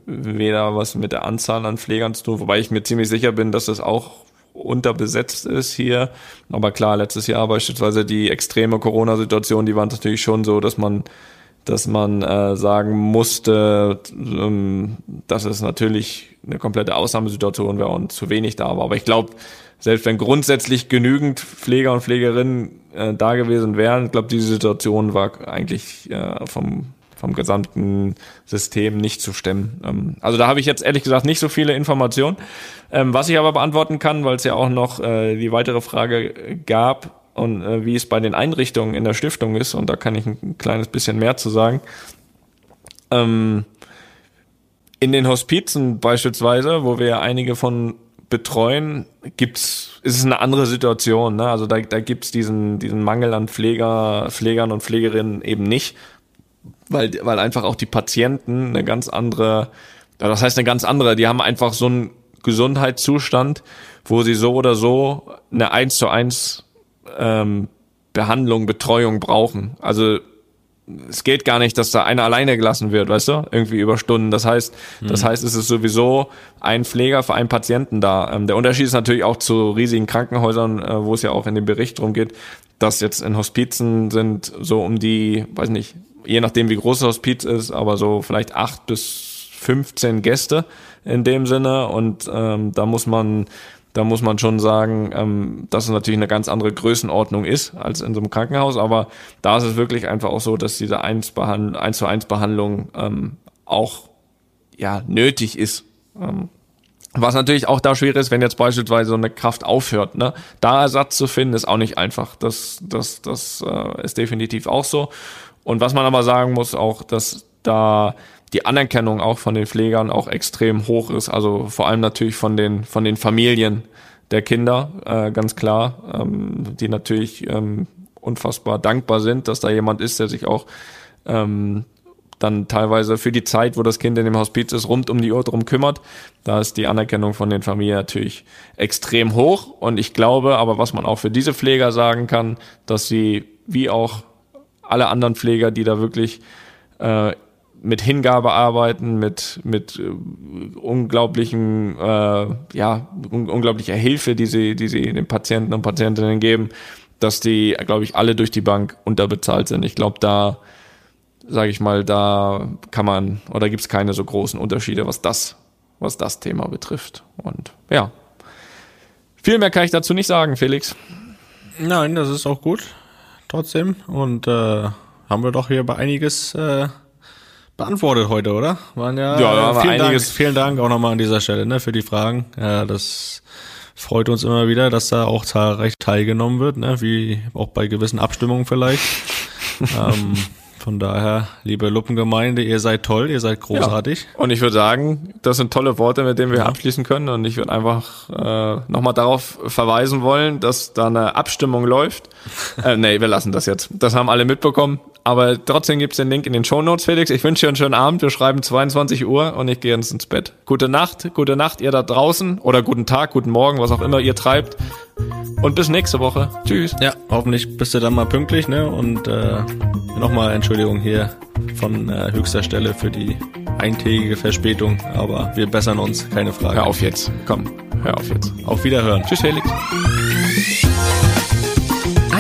S4: weder was mit der Anzahl an Pflegern zu tun, wobei ich mir ziemlich sicher bin, dass es auch unterbesetzt ist hier. Aber klar, letztes Jahr beispielsweise die extreme Corona-Situation, die war natürlich schon so, dass man dass man äh, sagen musste, ähm, dass es natürlich eine komplette Ausnahmesituation wäre und zu wenig da war. Aber ich glaube, selbst wenn grundsätzlich genügend Pfleger und Pflegerinnen äh, da gewesen wären, ich glaube, diese Situation war eigentlich äh, vom vom gesamten System nicht zu stemmen. Ähm, also da habe ich jetzt ehrlich gesagt nicht so viele Informationen. Ähm, was ich aber beantworten kann, weil es ja auch noch äh, die weitere Frage gab und äh, wie es bei den Einrichtungen in der Stiftung ist, und da kann ich ein kleines bisschen mehr zu sagen. Ähm, in den Hospizen beispielsweise, wo wir einige von betreuen, gibt's, ist es eine andere Situation. Ne? Also da, da gibt's diesen, diesen Mangel an Pfleger, Pflegern und Pflegerinnen eben nicht weil, weil einfach auch die Patienten eine ganz andere, das heißt eine ganz andere, die haben einfach so einen Gesundheitszustand, wo sie so oder so eine eins zu eins ähm, Behandlung, Betreuung brauchen. Also es geht gar nicht, dass da einer alleine gelassen wird, weißt du, irgendwie über Stunden. Das heißt, mhm. das heißt, es ist sowieso ein Pfleger für einen Patienten da. Ähm, der Unterschied ist natürlich auch zu riesigen Krankenhäusern, äh, wo es ja auch in dem Bericht drum geht, dass jetzt in Hospizen sind so um die, weiß nicht, je nachdem wie groß das Hospiz ist, aber so vielleicht acht bis 15 Gäste in dem Sinne und ähm, da muss man da muss man schon sagen, ähm, dass es natürlich eine ganz andere Größenordnung ist als in so einem Krankenhaus, aber da ist es wirklich einfach auch so, dass diese 1, zu 1 Behandlung ähm, auch ja nötig ist. Ähm, was natürlich auch da schwierig ist, wenn jetzt beispielsweise so eine Kraft aufhört, ne? Da Ersatz zu finden, ist auch nicht einfach. Das, das, das äh, ist definitiv auch so. Und was man aber sagen muss, auch, dass da die Anerkennung auch von den Pflegern auch extrem hoch ist. Also vor allem natürlich von den, von den Familien der Kinder, äh, ganz klar, ähm, die natürlich ähm, unfassbar dankbar sind, dass da jemand ist, der sich auch ähm, dann teilweise für die Zeit, wo das Kind in dem Hospiz ist, rund um die Uhr drum kümmert. Da ist die Anerkennung von den Familien natürlich extrem hoch. Und ich glaube, aber was man auch für diese Pfleger sagen kann, dass sie wie auch alle anderen Pfleger, die da wirklich äh, mit Hingabe arbeiten, mit, mit äh, unglaublichen, äh, ja, un unglaublicher Hilfe, die sie, die sie den Patienten und Patientinnen geben, dass die, glaube ich, alle durch die Bank unterbezahlt sind. Ich glaube, da, sage ich mal, da kann man oder gibt es keine so großen Unterschiede, was das, was das Thema betrifft. Und ja, Viel mehr kann ich dazu nicht sagen, Felix.
S3: Nein, das ist auch gut. Trotzdem. Und äh, haben wir doch hier bei einiges äh, beantwortet heute, oder? Waren ja,
S4: Ja,
S3: vielen, Dank,
S4: einiges-
S3: vielen Dank auch nochmal an dieser Stelle ne, für die Fragen. Ja, das freut uns immer wieder, dass da auch zahlreich teilgenommen wird, ne, wie auch bei gewissen Abstimmungen vielleicht. *laughs* ähm, von daher, liebe Luppengemeinde, ihr seid toll, ihr seid großartig.
S4: Und ich würde sagen, das sind tolle Worte, mit denen wir abschließen können. Und ich würde einfach äh, nochmal darauf verweisen wollen, dass da eine Abstimmung läuft. äh, nee, wir lassen das jetzt. Das haben alle mitbekommen. Aber trotzdem gibt's den Link in den Shownotes, Felix. Ich wünsche dir einen schönen Abend. Wir schreiben 22 Uhr und ich gehe jetzt ins Bett. Gute Nacht, gute Nacht ihr da draußen. Oder guten Tag, guten Morgen, was auch immer ihr treibt. Und bis nächste Woche. Tschüss.
S3: Ja, hoffentlich bist du dann mal pünktlich, ne? Und äh, nochmal Entschuldigung hier von äh, höchster Stelle für die eintägige Verspätung, aber wir bessern uns, keine Frage.
S4: Hör auf jetzt. Komm, hör auf jetzt.
S3: Auf Wiederhören.
S4: Tschüss, Felix.